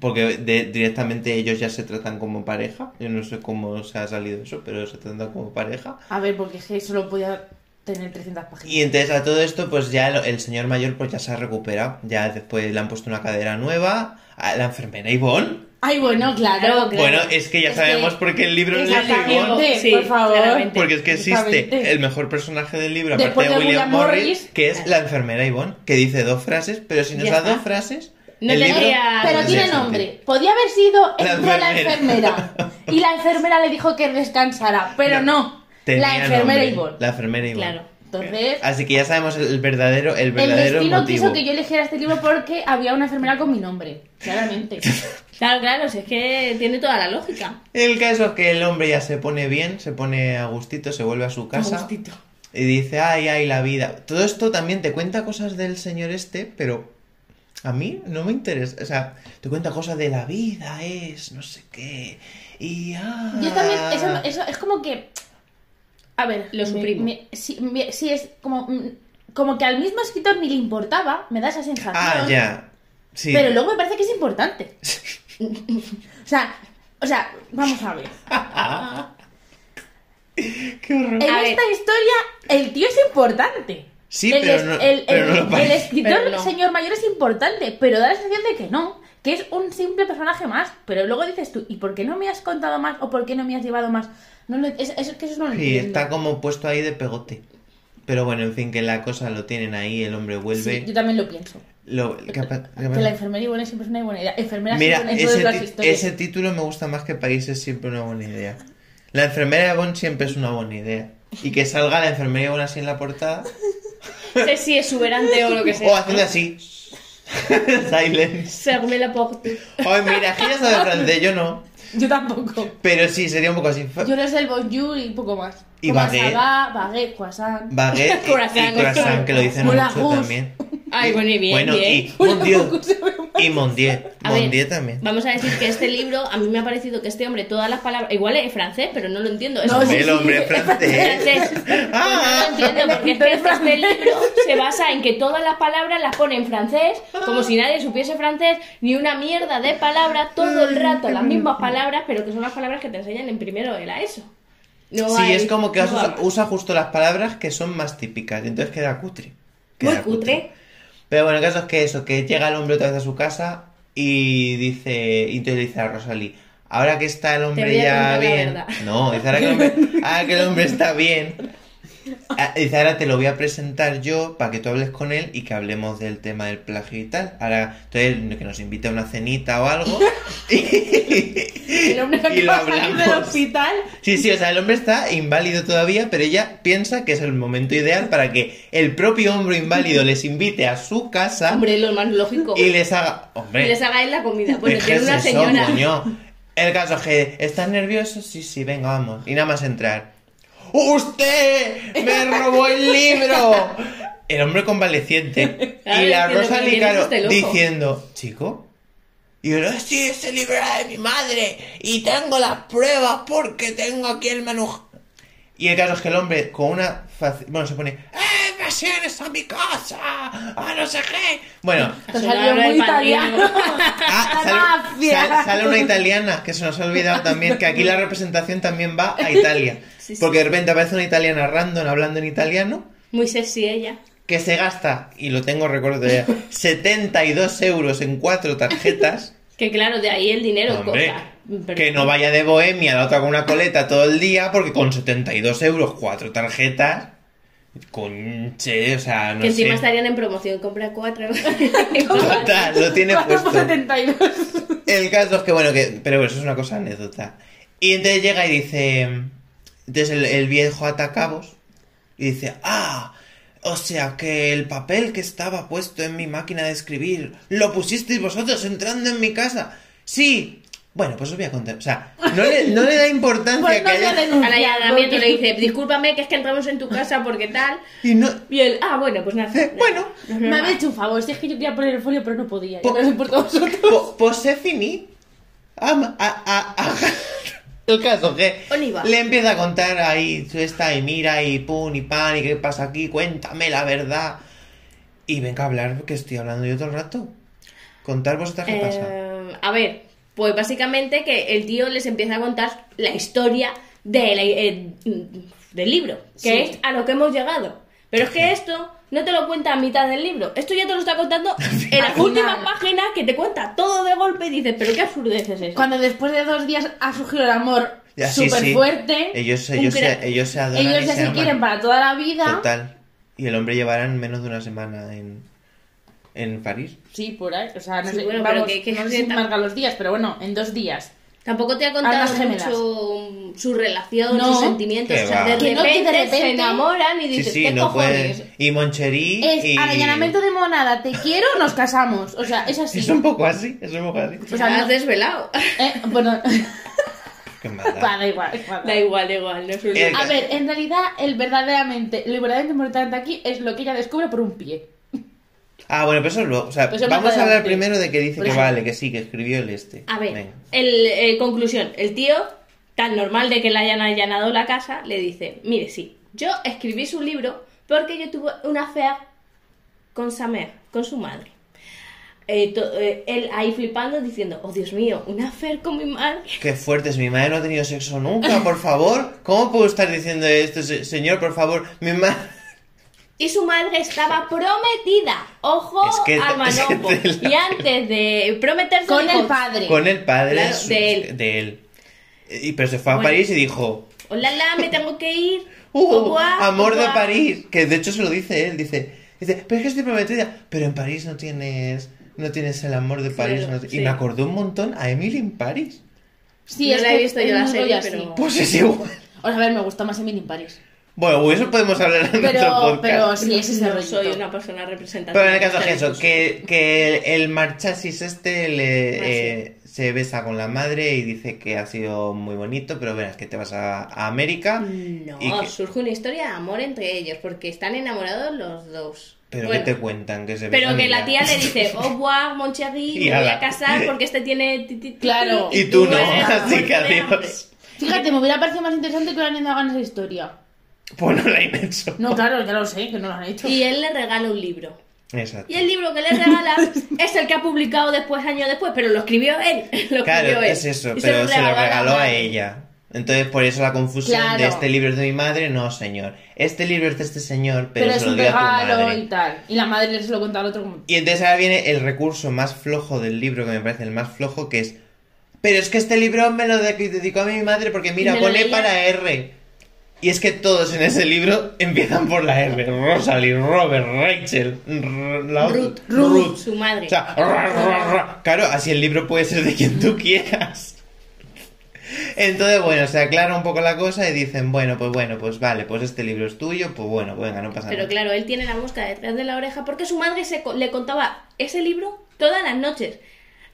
Porque de- directamente ellos ya se tratan como pareja. Yo no sé cómo se ha salido eso, pero se tratan como pareja. A ver, porque es que solo podía tener 300 páginas. Y entonces a todo esto, pues ya el, el señor mayor pues ya se ha recuperado. Ya después le han puesto una cadera nueva. A la enfermera Ivonne. Ay, bueno, claro. Claro. Bueno, es que ya Es sabemos que- por qué el libro es Ivonne. Sí, por favor. claramente. Porque es que existe el mejor personaje del libro, aparte de de William, William Morris, Morris. que es la enfermera Ivonne, que dice dos frases, pero si nos da dos frases, No el libro... tenía- Pero tiene sí, nombre. Podía haber sido La entró la enfermera. enfermera. <laughs> Y la enfermera le dijo que descansara. Pero no. Tenía la enfermera Ivonne. La enfermera Ivonne. Claro. Entonces, Así que ya sabemos el verdadero, el el verdadero destino motivo. quiso que yo eligiera este libro porque había una enfermera con mi nombre. Claramente. <laughs> Claro, claro, si es que tiene toda la lógica. El caso es que el hombre ya se pone bien, se pone a gustito, se vuelve a su casa. Agustito. Y dice, ay, ay, la vida. Todo esto también te cuenta cosas del señor este, pero a mí no me interesa. O sea, te cuenta cosas de la vida, es, no sé qué. Y ah. Yo también, eso, eso es como que. A ver, Lo suprimo. me- sí, me- sí, es como. mm, Como que al mismo escritor ni le importaba, me da esa sensación. Ah, ya. Sí. Pero luego me parece que es importante. <laughs> o sea, o sea, vamos a ver. Qué horror. En A ver. esta historia, el tío es importante. Sí, el, pero es- no- el, pero el- no lo el escritor, Pero no. señor mayor, es importante, pero da la sensación de que no. Que es un simple personaje más. Pero luego dices tú, ¿y por qué no me has contado más? ¿O por qué no me has llevado más? No lo- es, es que eso no lo Sí, entiendo. está como puesto ahí de pegote. Pero bueno, en fin, que la cosa lo tienen ahí, el hombre vuelve. Sí, yo también lo pienso. Lo- ¿qué pa- qué Que pasa? la enfermería igual siempre es una buena idea. Enfermera Mira, siempre en todas ese, las historias. ese título me gusta más que País es siempre una buena idea. La enfermera de Bond siempre es una buena idea. Y que salga la enfermera de Bond así en la portada. <laughs> Si es exuberante o lo que <laughs> O sea. haciendo así. <laughs> Silence. Ferme la porte. Ay, mira, ya sabe francés, yo no. Yo tampoco. Pero sí, sería un poco así. Yo no sé el bonjour y poco más. Y baguette. baguette, croissant. Baguette y- <laughs> Croissant. y croissant, que lo dicen Mola mucho gus. también. Ay, bueno, y bien, bueno, bien. y Mondieu. Y Mondieu. Mondieu también. Vamos a decir que este libro, a mí me ha parecido que este hombre, todas las palabras. Igual es francés, pero no lo entiendo. Es No, sí, El hombre francés. francés. <laughs> Pues no Ah. lo entiendo, porque es que este libro se basa en que todas las palabras las pone en francés, como si nadie supiese francés, ni una mierda de palabras, todo el rato las mismas palabras, pero que son las palabras que te enseñan en primero de la ESO. No Sí, hay- es como que no usa, justo las palabras que son más típicas. Entonces queda cutre. Muy Queda cutre. Pero bueno, el caso es que eso, que llega el hombre otra vez a su casa y dice, y entonces dice a Rosalie, ahora que está el hombre ya bien. No, dice ahora que, el hombre, ahora que el hombre está bien. <laughs> <laughs> ah, Dice, ahora te lo voy a presentar yo para que tú hables con él y que hablemos del tema del plagio y tal. Ahora, entonces, que nos invite a una cenita o algo. <laughs> Y, El hombre y lo salir del hablamos. hospital. Sí, sí, o sea, el hombre está inválido todavía, pero ella piensa que es el momento ideal para que el propio hombre inválido les invite a su casa Hombre, lo más lógico. y les haga. Hombre, Y les hagáis la comida. Bueno, tiene una eso, señora. coño. El caso es que ¿estás nervioso? Sí, sí, venga, vamos. Y nada más entrar. ¡Usted me robó el libro! El hombre convaleciente. Y la es claro, este diciendo, chico. Y yo, sí, ese libro era de mi madre. Y tengo las pruebas porque tengo aquí el manuscrito. Y el caso es que el hombre, con una. faci- Bueno, se pone. ¡Eh, me vienes a mi casa! ¡Ah, no sé qué! Bueno, salió muy italiano. <laughs> Ah, sale una italiana, que se nos ha olvidado también, que aquí la representación también va a Italia. Sí. Porque de repente aparece una italiana random hablando en italiano, Muy sexy ella. que se gasta, y lo tengo recuerdo todavía, 72 <laughs> euros en cuatro tarjetas. Que claro, de ahí el dinero. Hombre, cosa. Que no vaya de bohemia, la otra con una coleta todo el día, porque con 72 euros, cuatro tarjetas, conche, o sea, no que encima sé. estarían en promoción. Compra cuatro. <laughs> Total, lo tiene puesto. 472. El caso es que, bueno, que. Pero bueno, eso es una cosa anécdota. Y entonces llega y dice. Entonces el, el viejo ata cabos y dice: ¡Ah! O sea que el papel que estaba puesto en mi máquina de escribir lo pusisteis vosotros entrando en mi casa. Sí. Bueno, pues os voy a contar. O sea, no le, no le da importancia Pues que haya. porque- le dice, discúlpame que es que entramos en tu casa porque tal. Y no. Y él, ah, bueno, pues nada. Bueno, No Me habéis hecho un favor, si es que yo quería poner el folio pero no podía. Po- Ya no sé por todos vosotros. Po- Pues se finí. Am- a- a- a- El caso que Oliva. le empieza a contar ahí, tú está y mira y pum y pan y qué pasa aquí, cuéntame la verdad. Y venga a hablar que estoy hablando yo todo el rato. Contar vosotras qué pasa. Eh, a ver, pues básicamente que el tío les empieza a contar la historia de la- eh, del libro, que Sí. es a lo que hemos llegado. Pero es que esto no te lo cuenta a mitad del libro. Esto ya te lo está contando <laughs> en últimas final. páginas que te cuenta todo de golpe y dices, pero qué absurdez es eso. Cuando después de dos días ha surgido el amor Ya, sí, súper sí. fuerte, Ellos, un ellos, cra- se, ellos se adoran ellos y ya se se aman. quieren para toda la vida. Total. Y el hombre llevarán menos de una semana en, en París. Sí, por ahí. O sea, no Sí, sé, bueno, pero vamos, que- que no sé se si los días, pero bueno, en dos días. Tampoco te ha Almas contado gemelas. mucho su relación, No. sus sentimientos. O sea, de Que repente, no, que de repente- se enamoran y dices, sí, ¿qué no cojones? puede. Y Moncherí. Es y... allanamiento de monada, te quiero, nos casamos. O sea, es así. Es un poco así, es un poco así. O sea, has no- desvelado. Eh, bueno, <laughs> va, da igual. va, da da igual, da igual. No es un- El- A ver, en realidad, el verdaderamente, lo verdaderamente importante aquí es lo que ella descubre por un pie. Ah, bueno, pero eso es luego. O sea, vamos a hablar primero de que dice Por que vale, que sí, que escribió el este. A ver, el, eh, conclusión. El tío, tan normal de que le hayan allanado la casa, le dice, mire, sí, yo escribí su libro porque yo tuve una affair con Samer, con su madre. Eh, to- eh, él ahí flipando diciendo, oh Dios mío, una affair con mi madre. Qué fuertes, mi madre no ha tenido sexo nunca, por favor. ¿Cómo puedo estar diciendo esto, se- señor, por favor? Mi madre. Y su madre estaba prometida. Ojo Es que- al es que la- Y antes de prometerse Con el padre. Con el padre Claro, su- de él. de él. Y, pero se fue a Bueno. París y dijo, Hola, la, me tengo que ir. <laughs> ¡Uh! Au revoir, amor au de revoir". París. Que de hecho se lo dice él, dice, dice, pero es que estoy prometida. Pero en París no tienes, no tienes el amor de París. Claro, no te- sí. Y me acordé un montón a Emily en París. Sí, No es la que he visto yo la serie, pero- Pues es igual. O sea, a ver, me gusta más Emily en París. Bueno, eso podemos hablar en otro Pero, podcast. pero sí, es no soy una persona representativa. Pero en el caso de esta que, que el marchasis este le, Ah, eh, se besa con la madre y dice que ha sido muy bonito, pero verás que te vas a, a América. No, y que- surge una historia de amor entre ellos, porque están enamorados los dos. Pero Bueno, que te cuentan que se pero que la tía le dice, oh, buah, mon chéri, <laughs> Y me voy a casar <laughs> porque este tiene... ti, ti, ti, Claro. Y tú no, eres así que de hambre". adiós. Fíjate, me hubiera parecido más interesante que hubieran ganas esa historia. Pues no la he hecho. No, claro, ya lo sé, que no lo han hecho. Y él le regala un libro. Exacto. Y el libro que le regala <laughs> es el que ha publicado después, años después, pero lo escribió él. <laughs> Lo Claro, escribió él. es eso, pero se lo regaló a ella. Entonces, por eso la confusión de este libro es de mi madre, no, señor. Este libro es de este señor, pero, Pero, se es lo dio a tu regalo madre. y tal. Y la madre se lo cuenta al otro. Y entonces ahora viene el recurso más flojo del libro, que me parece el más flojo, que es... Pero es que este libro me lo de- dedicó a mi madre porque mira, pone para R. Y es que todos en ese libro empiezan por la R. Rosalie, Robert, Rachel, la- Ruth, Ruth. su madre. O sea, ra, ra, ra. claro, así el libro puede ser de quien tú quieras. Entonces, bueno, se aclara un poco la cosa y dicen, bueno, pues bueno, pues vale, pues este libro es tuyo, pues bueno, venga, no pasa Pero nada. claro, él tiene la mosca detrás de la oreja porque su madre se co- le contaba ese libro todas las noches.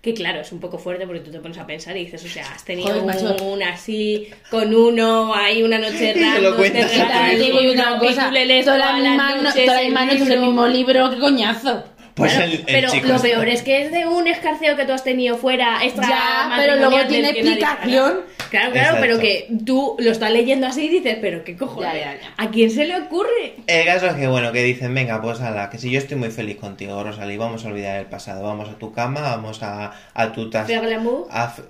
Que claro, es un poco fuerte porque tú te pones a pensar y dices, o sea, has tenido Joder, macho. un así, con uno, ahí una noche <laughs> Y random, te regalan digo una cosa, todas las manos, todas las manos el mismo libro, qué coñazo. Pues Claro, el, el pero chico lo está- peor es que es de un escarceo que tú has tenido fuera extra Ya, pero luego tiene que explicación. Claro, claro, Exacto. pero que tú lo estás leyendo así y dices, pero qué cojones, Ya, ya, ya. ¿a quién se le ocurre? El caso es que, bueno, que dicen, venga, pues ala, que si yo estoy muy feliz contigo, Rosalí, vamos a olvidar el pasado, vamos a tu cama, vamos a, a tu taza.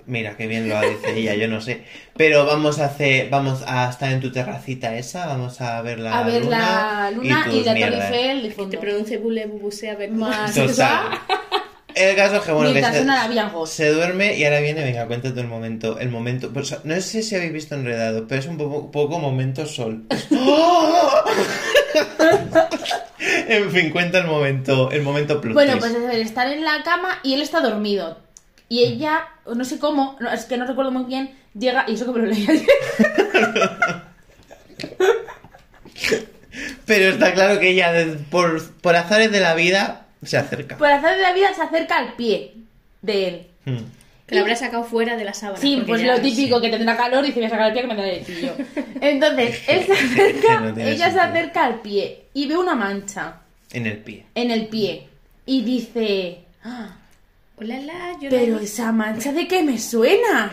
Mira, qué bien lo dice ella, yo no sé. Pero vamos a hacer, vamos a estar en tu terracita esa, vamos a ver la A ver luna. la luna y, tus la Torre. Eiffel de Te pronuncie boule bubuse Más moi. Total. El caso es que, bueno, que se, se duerme y ahora viene, venga, cuéntate el momento, el momento, pues, no sé si habéis visto enredado, pero es un poco, poco momento sol. <laughs> en fin, cuenta el momento, el momento plot Bueno, pues es ver, estar en la cama y él está dormido. Y ella, no sé cómo, no, es que no recuerdo muy bien, llega, y eso que me lo leí ayer. <laughs> Pero está claro que ella, por, por azares de la vida, se acerca. Por hacer de la vida se acerca al pie de él. Hmm. Que lo habrá sacado fuera de la sábana. Sí, pues lo típico, que tendrá calor y dice voy a sacar el pie que me da el pillo. <laughs> Entonces, él se Que acerca, no ella se acerca al pie y ve una mancha En el pie. en el pie. Y dice, "Ah, Hola, la, yo pero la- esa mancha de qué me suena.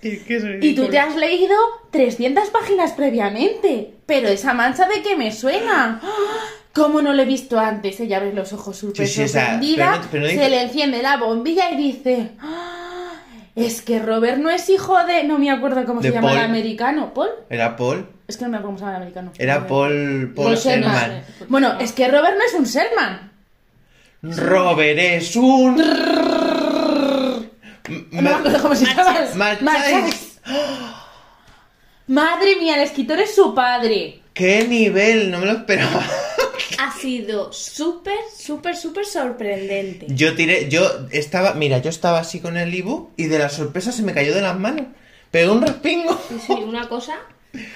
¿Y, qué soy? Y tú te has leído 300 páginas previamente. Pero esa mancha de qué me suena. ¡Ah! ¿Cómo no lo he visto antes? Ella abre los ojos súper Sí, sí, o sea, sorprendida. pero no- pero no Se le enciende la bombilla y dice... "Ah, Es que Robert no es hijo de... No me acuerdo cómo De se llama el americano. ¿Paul? Era Paul. Es que no me acuerdo cómo se llama el americano. Era Paul, Paul Sherman. Sherman. Bueno, es que Robert no es un Sherman. Robert es un... No me acuerdo cómo se llama. Marchais. Marchais. Madre mía, el escritor es su padre. ¡Qué nivel! No me lo esperaba. Ha sido súper, súper, súper sorprendente. Yo tiré, yo estaba, mira, yo estaba así con el ebook y de la sorpresa se me cayó de las manos. Pegó un respingo. Sí, una cosa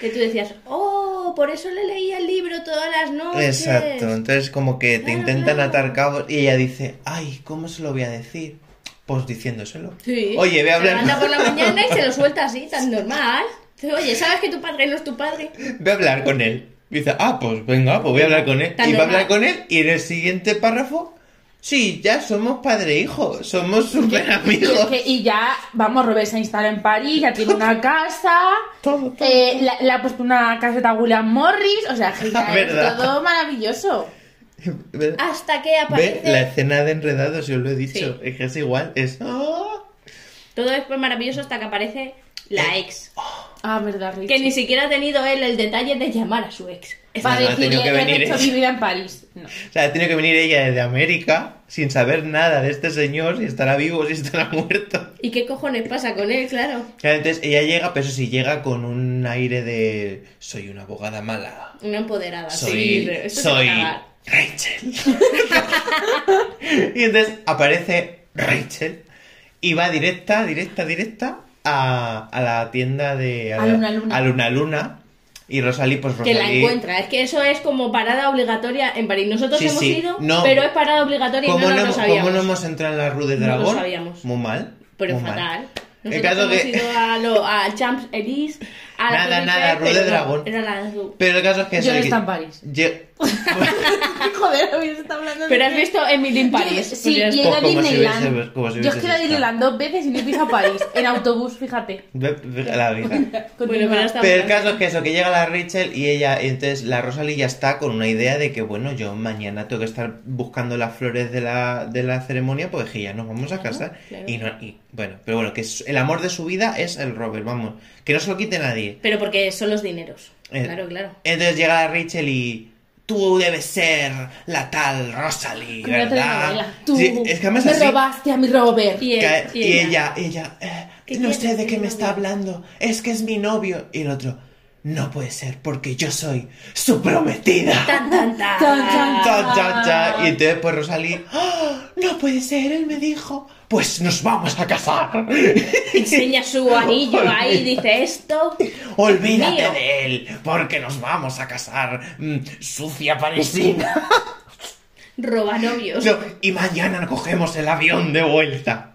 que tú decías, oh, por eso le leía el libro todas las noches. Exacto, entonces como que te Claro, intentan claro. atar cabos y ella dice, ay, ¿cómo se lo voy a decir? Pues diciéndoselo. Sí. Oye, ve a Se hablar, levanta por la mañana y se lo suelta así, tan <laughs> normal. Oye, ¿sabes que tu padre no es tu padre? ve a hablar con él. Y dice, ah, pues venga, pues voy a hablar con él. Tan y va a hablar con él y en el siguiente párrafo, sí, ya somos padre e hijo, somos súper Y, amigos. que- y ya, vamos, Robert se instala en París, ya tiene una <laughs> casa. Todo, todo. eh, le ha puesto una caseta a William Morris. O sea, <laughs> ya es todo maravilloso. Hasta que Ve aparece... la escena de enredados, yo lo he dicho. Sí. Es que es igual, es... ¡ah! Todo es maravilloso hasta que aparece la ex. Ah, verdad, Richie. Que ni siquiera ha tenido él el detalle de llamar a su ex. Es Para No, ha tenido decirle que que venir he hecho ella. mi vida en París. No. O sea, tiene que venir ella desde América sin saber nada de este señor, si estará vivo, si estará muerto. ¿Y qué cojones pasa con él? Claro. Claro, Entonces ella llega, pero eso sí, llega con un aire de... Soy una abogada mala. Una empoderada. Soy... sí, soy... Rachel. <laughs> y entonces aparece Rachel y va directa, directa, directa a, a la tienda de... A Luna Luna. A Luna Luna. Y Rosalí, pues Que Rosalí... la encuentra. Es que eso es como parada obligatoria en París. Nosotros Sí, hemos sí. ido, No. pero es parada obligatoria y ¿Cómo no, no, lo ¿Cómo sabíamos. no hemos entrado en la Rue de No lo Dragón? sabíamos. Muy mal. Pero Muy mal. fatal. El Nosotros caso hemos que- ido a, lo, a Champs Elise, a la Nada, nada, Rue de Dragón. Era la azul. Pero el caso es que... Yo eso, no está en París. Yo- <laughs> Joder, se está hablando de Pero has visto Emily en París. Yo- Pues sí, ya y he ido a Pues Disneyland. hubiese- como si Yo hubiese es que he ido a estado. Disneyland dos veces y no he pisado París. En autobús, fíjate. La. <laughs> Bueno, Continúa. pero el caso es que eso, que llega la Rachel y ella, y entonces la Rosalie ya está con una idea de que, bueno, yo mañana tengo que estar buscando las flores de la, de la ceremonia porque ya nos vamos a Claro, casar. claro. Y no, y bueno, pero bueno, que es- el amor de su vida es el Robert, vamos, que no se lo quite nadie. Pero porque son los dineros. Eh, Claro, claro. Entonces llega Rachel y tú debes ser la tal Rosalie, Como ¿verdad? Tú Sí, es que además me así- robaste a mi Robert. Y, él- que- y ella. ella, eh, ¿Qué no quieres sé de qué me está hablando, es que es mi novio. Y el otro, no puede ser, porque yo soy su prometida. Tan, tan, tan. Tan, tan, cha. Y entonces pues Rosalí, "Ah, no puede ser, él me dijo, pues nos vamos a casar. Enseña su anillo ahí y dice esto. Olvídate Mío. de él, porque nos vamos a casar, mm, sucia parisina. Roba novios. No, y mañana cogemos el avión de vuelta.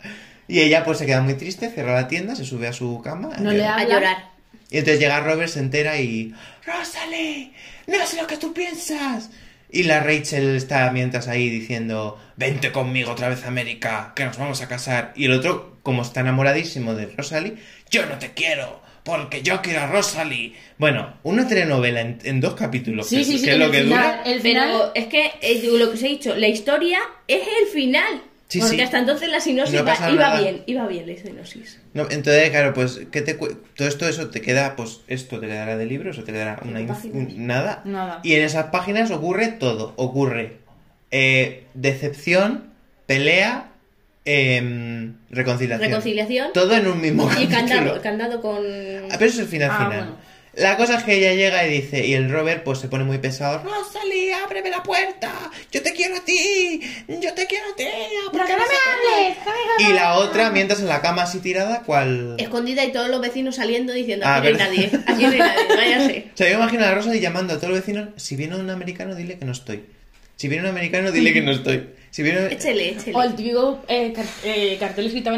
Y ella pues se queda muy triste, cierra la tienda, se sube a su cama. No le. A llorar. Y entonces llega Robert, se entera y... ¡Rosalie! ¡No es lo que tú piensas! Y la Rachel está mientras ahí diciendo... Vente conmigo otra vez a América, que nos vamos a casar. Y el otro, como está enamoradísimo de Rosalie... Yo no te quiero, porque yo quiero a Rosalie. Bueno, una telenovela en, en dos capítulos. Sí, que, sí, es- sí, que es lo el que final- dura. El Pero final- es que eh, digo, lo que os he dicho, la historia es el final. Sí, porque sí. hasta entonces la sinopsis No va- pasa iba bien, iba bien la sinopsis. No, entonces, claro, pues, ¿qué te todo esto, eso te queda, pues, esto te quedará de libros o te quedará una un- nada. Nada. Y en esas páginas ocurre todo. Ocurre eh, decepción, pelea, em, reconciliación. Reconciliación. Todo en un mismo Y capítulo. candado, candado con. Ah, pero eso es el final Ah, final. bueno. La cosa es que ella llega y dice, y el Robert pues se pone muy pesado, Rosalie, ábreme la puerta, yo te quiero a ti, yo te quiero a ti, ¿por qué no me hables? Y la otra, mientras en la cama así tirada, cual... Escondida y todos los vecinos saliendo diciendo: Ah, aquí no hay nadie, aquí no hay nadie, <laughs> váyase. O sea, yo imagino a Rosalie llamando a todos los vecinos, si viene un americano, dile que no estoy. Si viene un americano, dile que no estoy. Si échele. O el típico eh, car- eh, que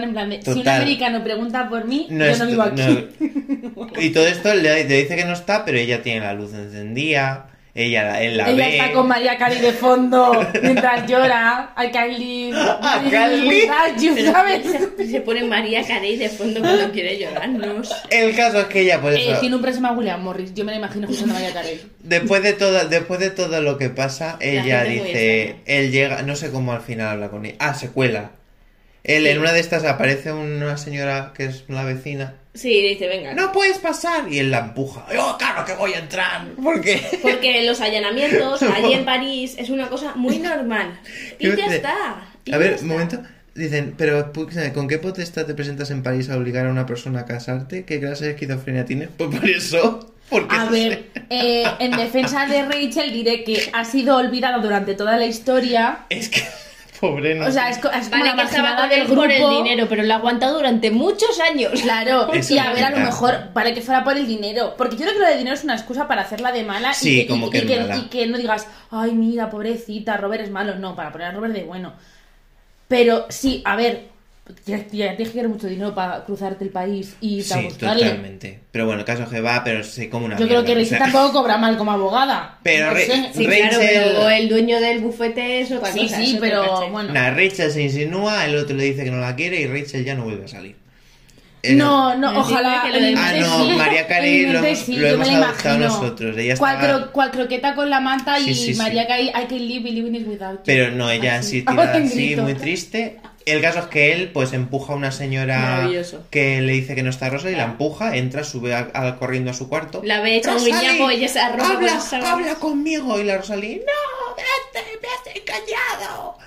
en plan de si un Total. americano pregunta por mí, No yo es- no vivo aquí. no. <laughs> Y todo esto le, le dice que no está, pero ella tiene la luz encendida, ella la, él la Ella ve. está con María Cari de fondo <laughs> mientras llora. A Cali. without you, Pero ¿sabes? <laughs> se, pone María Carey de fondo cuando quiere llorar, no sé. El caso es que ella, pues Eh, eso, tiene un preso llama William Morris. Yo me lo imagino escuchando a María Carey. después de todo, después de todo lo que pasa, ella dice, él llega, no sé cómo al final habla con ella. Ah, se cuela. Él Sí. en una de estas aparece una señora que es la vecina. Sí, dice, venga. No puedes pasar y él la empuja. Yo, claro que voy a entrar. ¿Por qué? <laughs> Porque los allanamientos <laughs> allí en París es una cosa muy normal. <laughs> Y ya está. y A ver, un momento. Dicen, pero ¿con qué potestad te presentas en París a obligar a una persona a casarte? ¿Qué clase de esquizofrenia tienes? Pues por eso. Porque A ver, eh, en defensa de Rachel diré que ha sido olvidada durante toda la historia. Es que, pobre no. O sea, es, co- es como Vale, la que estaba marginada con del él grupo. por el dinero, pero lo ha aguantado durante muchos años. Claro, <laughs> Eso y a es ver, a lo verdad. mejor, para que fuera por el dinero. Porque yo creo que lo de dinero es una excusa para hacerla de mala Sí, y, que, como y- que y es que, mala. y que no digas, ay, mira, pobrecita, Robert es malo. No, para poner a Robert de bueno. Pero sí, a ver, ya, ya tienes que mucho dinero para cruzarte el país y a Sí, buscarle. totalmente. Pero bueno, el caso es que va, pero se come una Yo creo que o Rachel sea, tampoco cobra mal como abogada. Pero No Re- sé. Sí, Rachel- claro, pero el dueño del bufete es otra Sí, cosa. sí, otro pero bueno. Nah, Rachel se insinúa, el otro le dice que no la quiere y Rachel ya no vuelve a salir. Eh, No, no, ojalá. que lo de- Ah, no, sí, María Carey lo hemos- sí, lo hemos adoptado nosotros, ella Cual, está- cro- cual croqueta con la manta y Sí, sí, sí. María Carey, I can live living it without you. Pero no, ella Así. así tirada así, muy triste. El caso es que él, pues, empuja a una señora que le dice que no está Rosa y la empuja, entra, sube a- a- corriendo a su cuarto. La ve hecha un guiñapo, se arroja con habla, habla conmigo. Y la Rosalí, no, vete, me has engañado.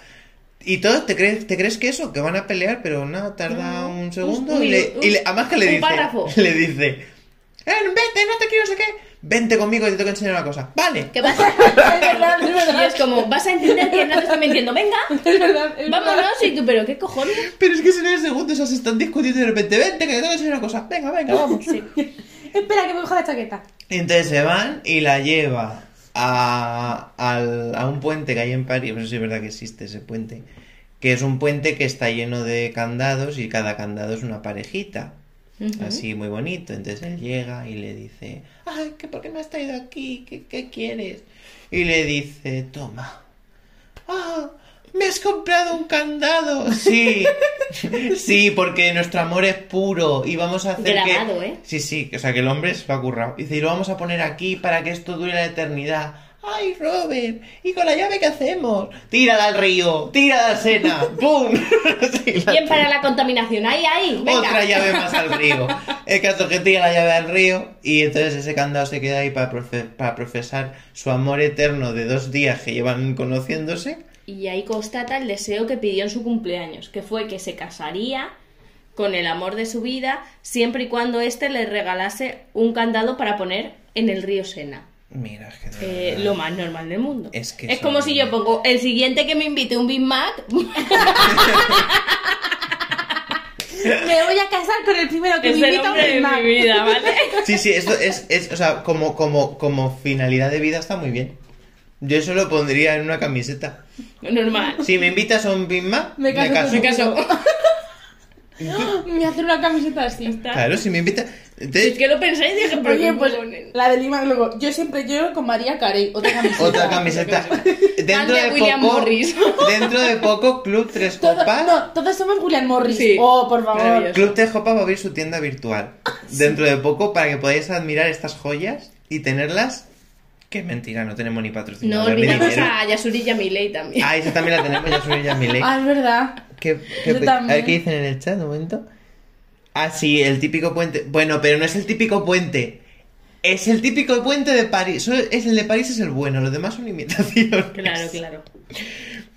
Y todos, ¿te crees, ¿te crees que eso? Que van a pelear, pero no, tarda No, un un- segundo. un y, le, y le- además que le dice, párrafo. <laughs> le dice, "Eh, vete, no te quiero, sé qué. Vente conmigo y te tengo que enseñar una cosa. Vale. ¿Qué pasa? <laughs> Es verdad, es Y verdad. es como, vas a entender que no te estoy mintiendo. Venga, <laughs> Es verdad, es verdad. vámonos. Y tú, pero ¿qué cojones? Pero es que en el segundo esas están discutiendo y de repente, vente, que te tengo que enseñar una cosa. Venga, venga, vamos. <laughs> Espera, que me coja la chaqueta. Entonces se van y la lleva a, al- a un puente que hay en París. No sé si es verdad que existe ese puente. que es un puente que está lleno de candados y cada candado es una parejita. Así muy bonito. Entonces él llega y le dice, ay, ¿que ¿por qué me has traído aquí? ¿Qué, qué quieres? Y le dice, toma. Ah, me has comprado un candado. Sí, <laughs> sí, porque nuestro amor es puro y vamos a hacer Grabado, que... ¿eh? Sí, sí, o sea que el hombre se lo ha currado. Dice, y lo vamos a poner aquí para que esto dure la eternidad. ¡Ay, Robert! ¿Y con la llave qué hacemos? ¡Tírala al río! ¡Tírala al Sena! <laughs> <laughs> La Bien para la contaminación. Ahí, ahí. Venga. otra llave más al río. El caso es que tira la llave al río y entonces ese candado se queda ahí para, profe- para profesar su amor eterno de dos días que llevan conociéndose. Y ahí constata el deseo que pidió en su cumpleaños, que fue que se casaría con el amor de su vida siempre y cuando éste le regalase un candado para poner en el río Sena. Mira, es que de Eh, lo más normal del mundo. Es que es como si yo pongo el siguiente que me invite un Big Mac. <laughs> Me voy a casar con el primero que es me invita a un Big Mac. mi vida, ¿vale? <laughs> Sí, sí, esto es, es o sea, como, como, como finalidad de vida está muy bien. Yo eso lo pondría en una camiseta. Normal. Si me invitas a un Big Mac, Me caso con Me caso. <laughs> Me a hacer una camiseta así. Claro, si me invitas... Es que lo pensé y dije, Oye, ¿qué pues ponen? la de Lima, luego, yo siempre lloro con María Carey, otra <laughs> camiseta. Otra camiseta. <laughs> Dentro de William poco, Morris. <laughs> dentro de poco, Club Tres Todo- Copas. no, todos somos William Morris. Sí. Oh, por favor. Club Tres Copas va a abrir su tienda virtual dentro de poco para que podáis admirar estas joyas y tenerlas. Qué mentira, no tenemos ni No patrocinador ni olvidemos dinero. a Yasuri Yamilei también. Ah, esa también la tenemos, ya soy ya Milei. Ah, es verdad. ¿Qué- qué- a ver qué dicen en el chat, un momento. Ah, sí, el típico puente. Bueno, pero no es el típico puente. Es el típico puente de París. Solo Es el de París es el bueno, los demás son imitaciones. Claro, claro.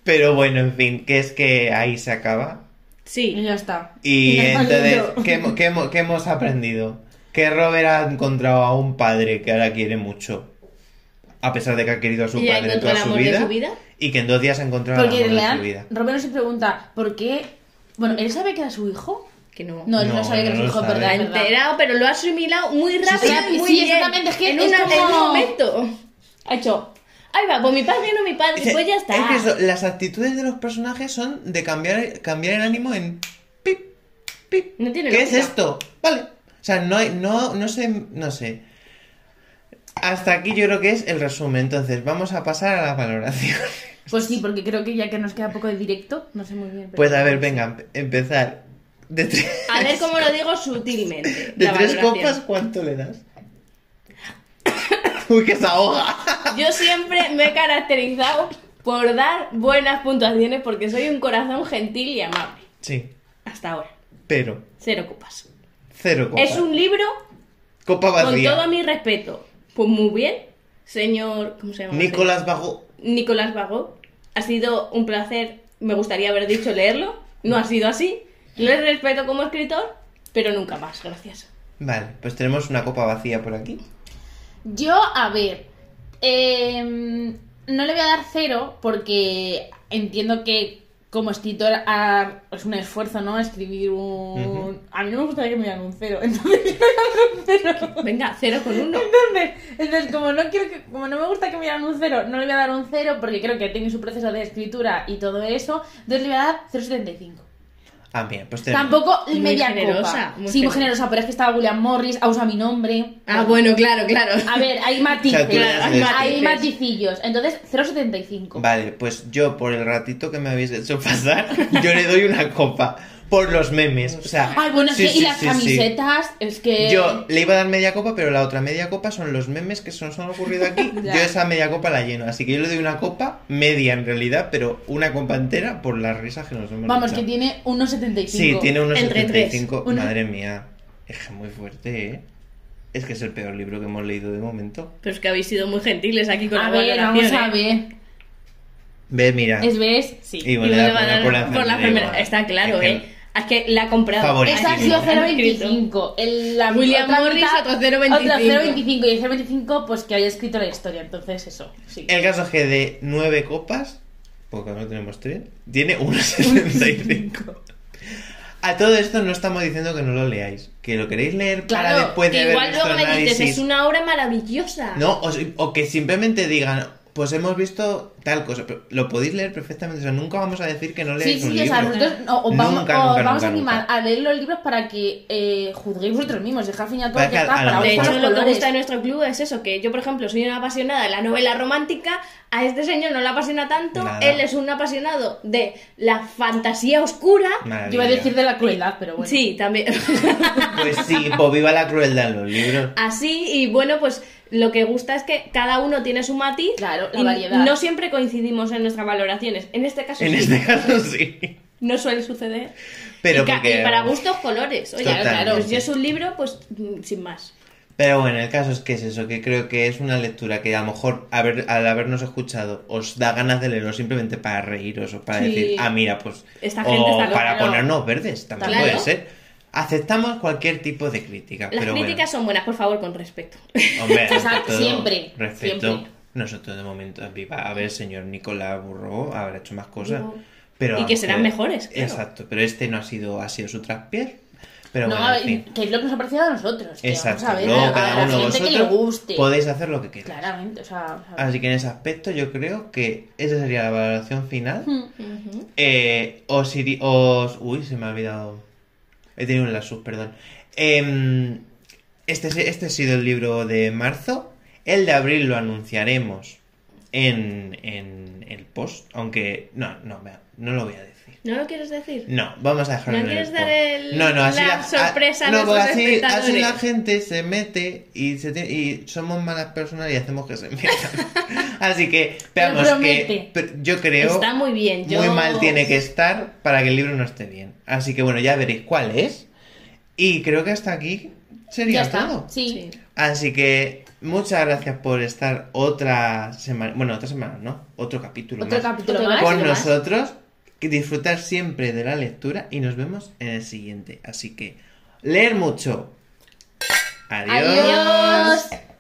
Pero bueno, en fin, que es que ahí se acaba. Y Sí. ya está. Y entonces. ¿qué, qué qué hemos aprendido? Que Robert ha encontrado a un padre que ahora quiere mucho. A pesar de que ha querido a su padre toda el su vida, su vida. Y que en dos días ha encontrado el Porque amor de su vida. Robert se pregunta, ¿por qué? Bueno, ¿él sabe que era su hijo? Que no. No, él no, No, sabía que era no su lo hijo, enterado, pero lo ha asimilado muy rápido sí, y muy sí, bien. exactamente, es que en, es una- en un momento. Ha hecho, ahí va, pues mi padre no mi padre, Es- pues ya está. Es que eso, las actitudes de los personajes son de cambiar, cambiar el ánimo en pip, pip. No tiene ¿Qué es esto? Vale. O sea, no hay, no, no sé, no sé. Hasta aquí yo creo que es el resumen. Entonces, vamos a pasar a la valoración. Pues sí, porque creo que ya que nos queda poco de directo, no sé muy bien. pero- Pues a ver, venga, empezar. De tres, A ver cómo lo digo sutilmente. de tres copas, ¿cuánto le das? <coughs> Uy, que se ahoga. <laughs> Yo siempre me he caracterizado por dar buenas puntuaciones porque soy un corazón gentil y amable. Sí, Hasta ahora. pero Cero copas. cero copas. Es un libro Copa con vacía. todo mi respeto. Pues muy bien, señor. ¿Cómo se llama? Nicolás Vago. Nicolás Vago. Ha sido un placer. Me gustaría haber dicho leerlo. No ha sido así. Le respeto como escritor, pero nunca más, gracias. Vale, pues tenemos una copa vacía por aquí. Yo, a ver, em, no le voy a dar cero porque entiendo que como escritor es un esfuerzo, ¿no? Escribir un... A mí no me gustaría que me dieran un cero, <laughs> entonces yo un cero. Venga, cero con uno. Entonces, entonces, como no quiero que, como no me gusta que me dieran un cero, no le voy a dar un cero porque creo que tiene su proceso de escritura y todo eso, entonces le voy a dar 0,75. Ah, bien, pues tenemos. Tampoco Muy media generosa, copa. muy sí, muy generosa. pero es que estaba William Morris, ha usado mi nombre. Ah, bueno, claro, claro. A ver, hay matices. <laughs> O sea, das hay, de hay maticillos. Entonces, 0,75. Vale, pues yo por el ratito que me habéis hecho pasar, <laughs> yo le doy una copa. Por los memes. O sea. Ay, bueno, es sí, que, sí, y las sí, sí. camisetas, es que... Yo le iba a dar media copa, pero la otra media copa son los memes que se nos han ocurrido aquí. <laughs> Yo esa media copa la lleno. Así que yo le doy una copa, media en realidad, pero una copa entera por las risas que nos hemos Vamos, que tiene 1,75. Sí, tiene unos Entre 75. tres. Una- Madre mía. Es que muy fuerte, ¿eh? Es que es el peor libro que hemos leído de momento. Pero es que habéis sido muy gentiles aquí con A la ver, vamos valoración, a ¿eh? ver. Ve, mira. ¿Es ves? Sí, Y y bueno, dar por la por la enfermera. enfermera. Está claro, Es ¿eh? Es que la ha comprado. Favorito. Esa ha sido sí. 0,25. El- la William otra Morris, mitad- otro 0,25. Otra 0,25 y el 0,25 pues que haya escrito la historia. Entonces, eso, sí. El caso es que de nueve copas, porque no tenemos tres, tiene 1,75. A todo esto no estamos diciendo que no lo leáis, que lo queréis leer para después de Que igual luego el me dices, análisis. es una obra maravillosa. No, o, o que simplemente digan, pues hemos visto tal cosa. Pero lo podéis leer perfectamente. O sea, nunca vamos a decir que no Sí, leáis un sí, o sea, libro. nosotros o- os vamos, Nunca, os nunca, vamos nunca, a animar a leer los libros para que eh, juzguéis vosotros mismos. Dejar fin a todo, Para ya que está, para De hecho, lo que gusta de nuestro club es eso, que yo, por ejemplo, soy una apasionada de la novela romántica, a este señor no le apasiona tanto, Nada. él es un apasionado de la fantasía oscura. Maravilla. Yo iba a decir de la crueldad, pero bueno. Sí, también. <laughs> Pues sí, pues viva la crueldad en los libros. Así, y bueno, pues lo que gusta es que cada uno tiene su matiz. Claro, la y variedad. No siempre coincidimos en nuestras valoraciones. En este caso En sí. este caso sí. No suele suceder. Pero y, porque- y para gustos colores. Oye, Totalmente. claro, pues yo es un libro, pues mm, sin más. Pero bueno, el caso es que es eso, que creo que es una lectura que a lo mejor haber- al habernos escuchado os da ganas de leerlo simplemente para reíros o para Sí. decir, ah, mira, pues... Esta o está para ponernos verdes, también Claro. puede ser. Aceptamos cualquier tipo de crítica, Las pero críticas son buenas, por favor, con respeto. Hombre, <laughs> Exacto, siempre, Respeto. siempre. Nosotros de momento, a ver, señor Nicolás Burro habrá hecho más cosas. Pero, y que serán mejores, claro. Exacto, pero este no ha sido, ha sido su traspié. Pero no, bueno, en fin. que es lo que nos ha parecido a nosotros. que Exacto, Vamos a ver, luego a cada uno de gente que vosotros le guste. podéis hacer lo que queráis. Claramente, o sea. o sea, Así que en ese aspecto yo creo que esa sería la valoración final. <laughs> hmm. Eh, os, iri- os... Uy, se me ha olvidado. He tenido un lapsus, perdón. Em, este, es- este ha sido el libro de marzo. El de abril lo anunciaremos en, en el post. Aunque... No, no, no lo voy a decir. ¿No lo quieres decir? No, vamos a dejarlo ¿No en el dar el- no, no, así la la, sorpresa a no, así, así la gente se mete y, se te- y somos malas personas y hacemos que se metan. <laughs> así que veamos que yo creo Está muy bien. Yo... muy mal tiene que estar para que el libro no esté bien. Así que bueno, ya veréis cuál es. Y creo que hasta aquí sería Ya está. todo. Sí. Así que muchas gracias por estar otra semana, bueno, otra semana, ¿no? Otro capítulo Otro más capítulo más. con más. nosotros. Que disfrutar siempre de la lectura y nos vemos en el siguiente. Así que leer mucho. Adiós. Adiós.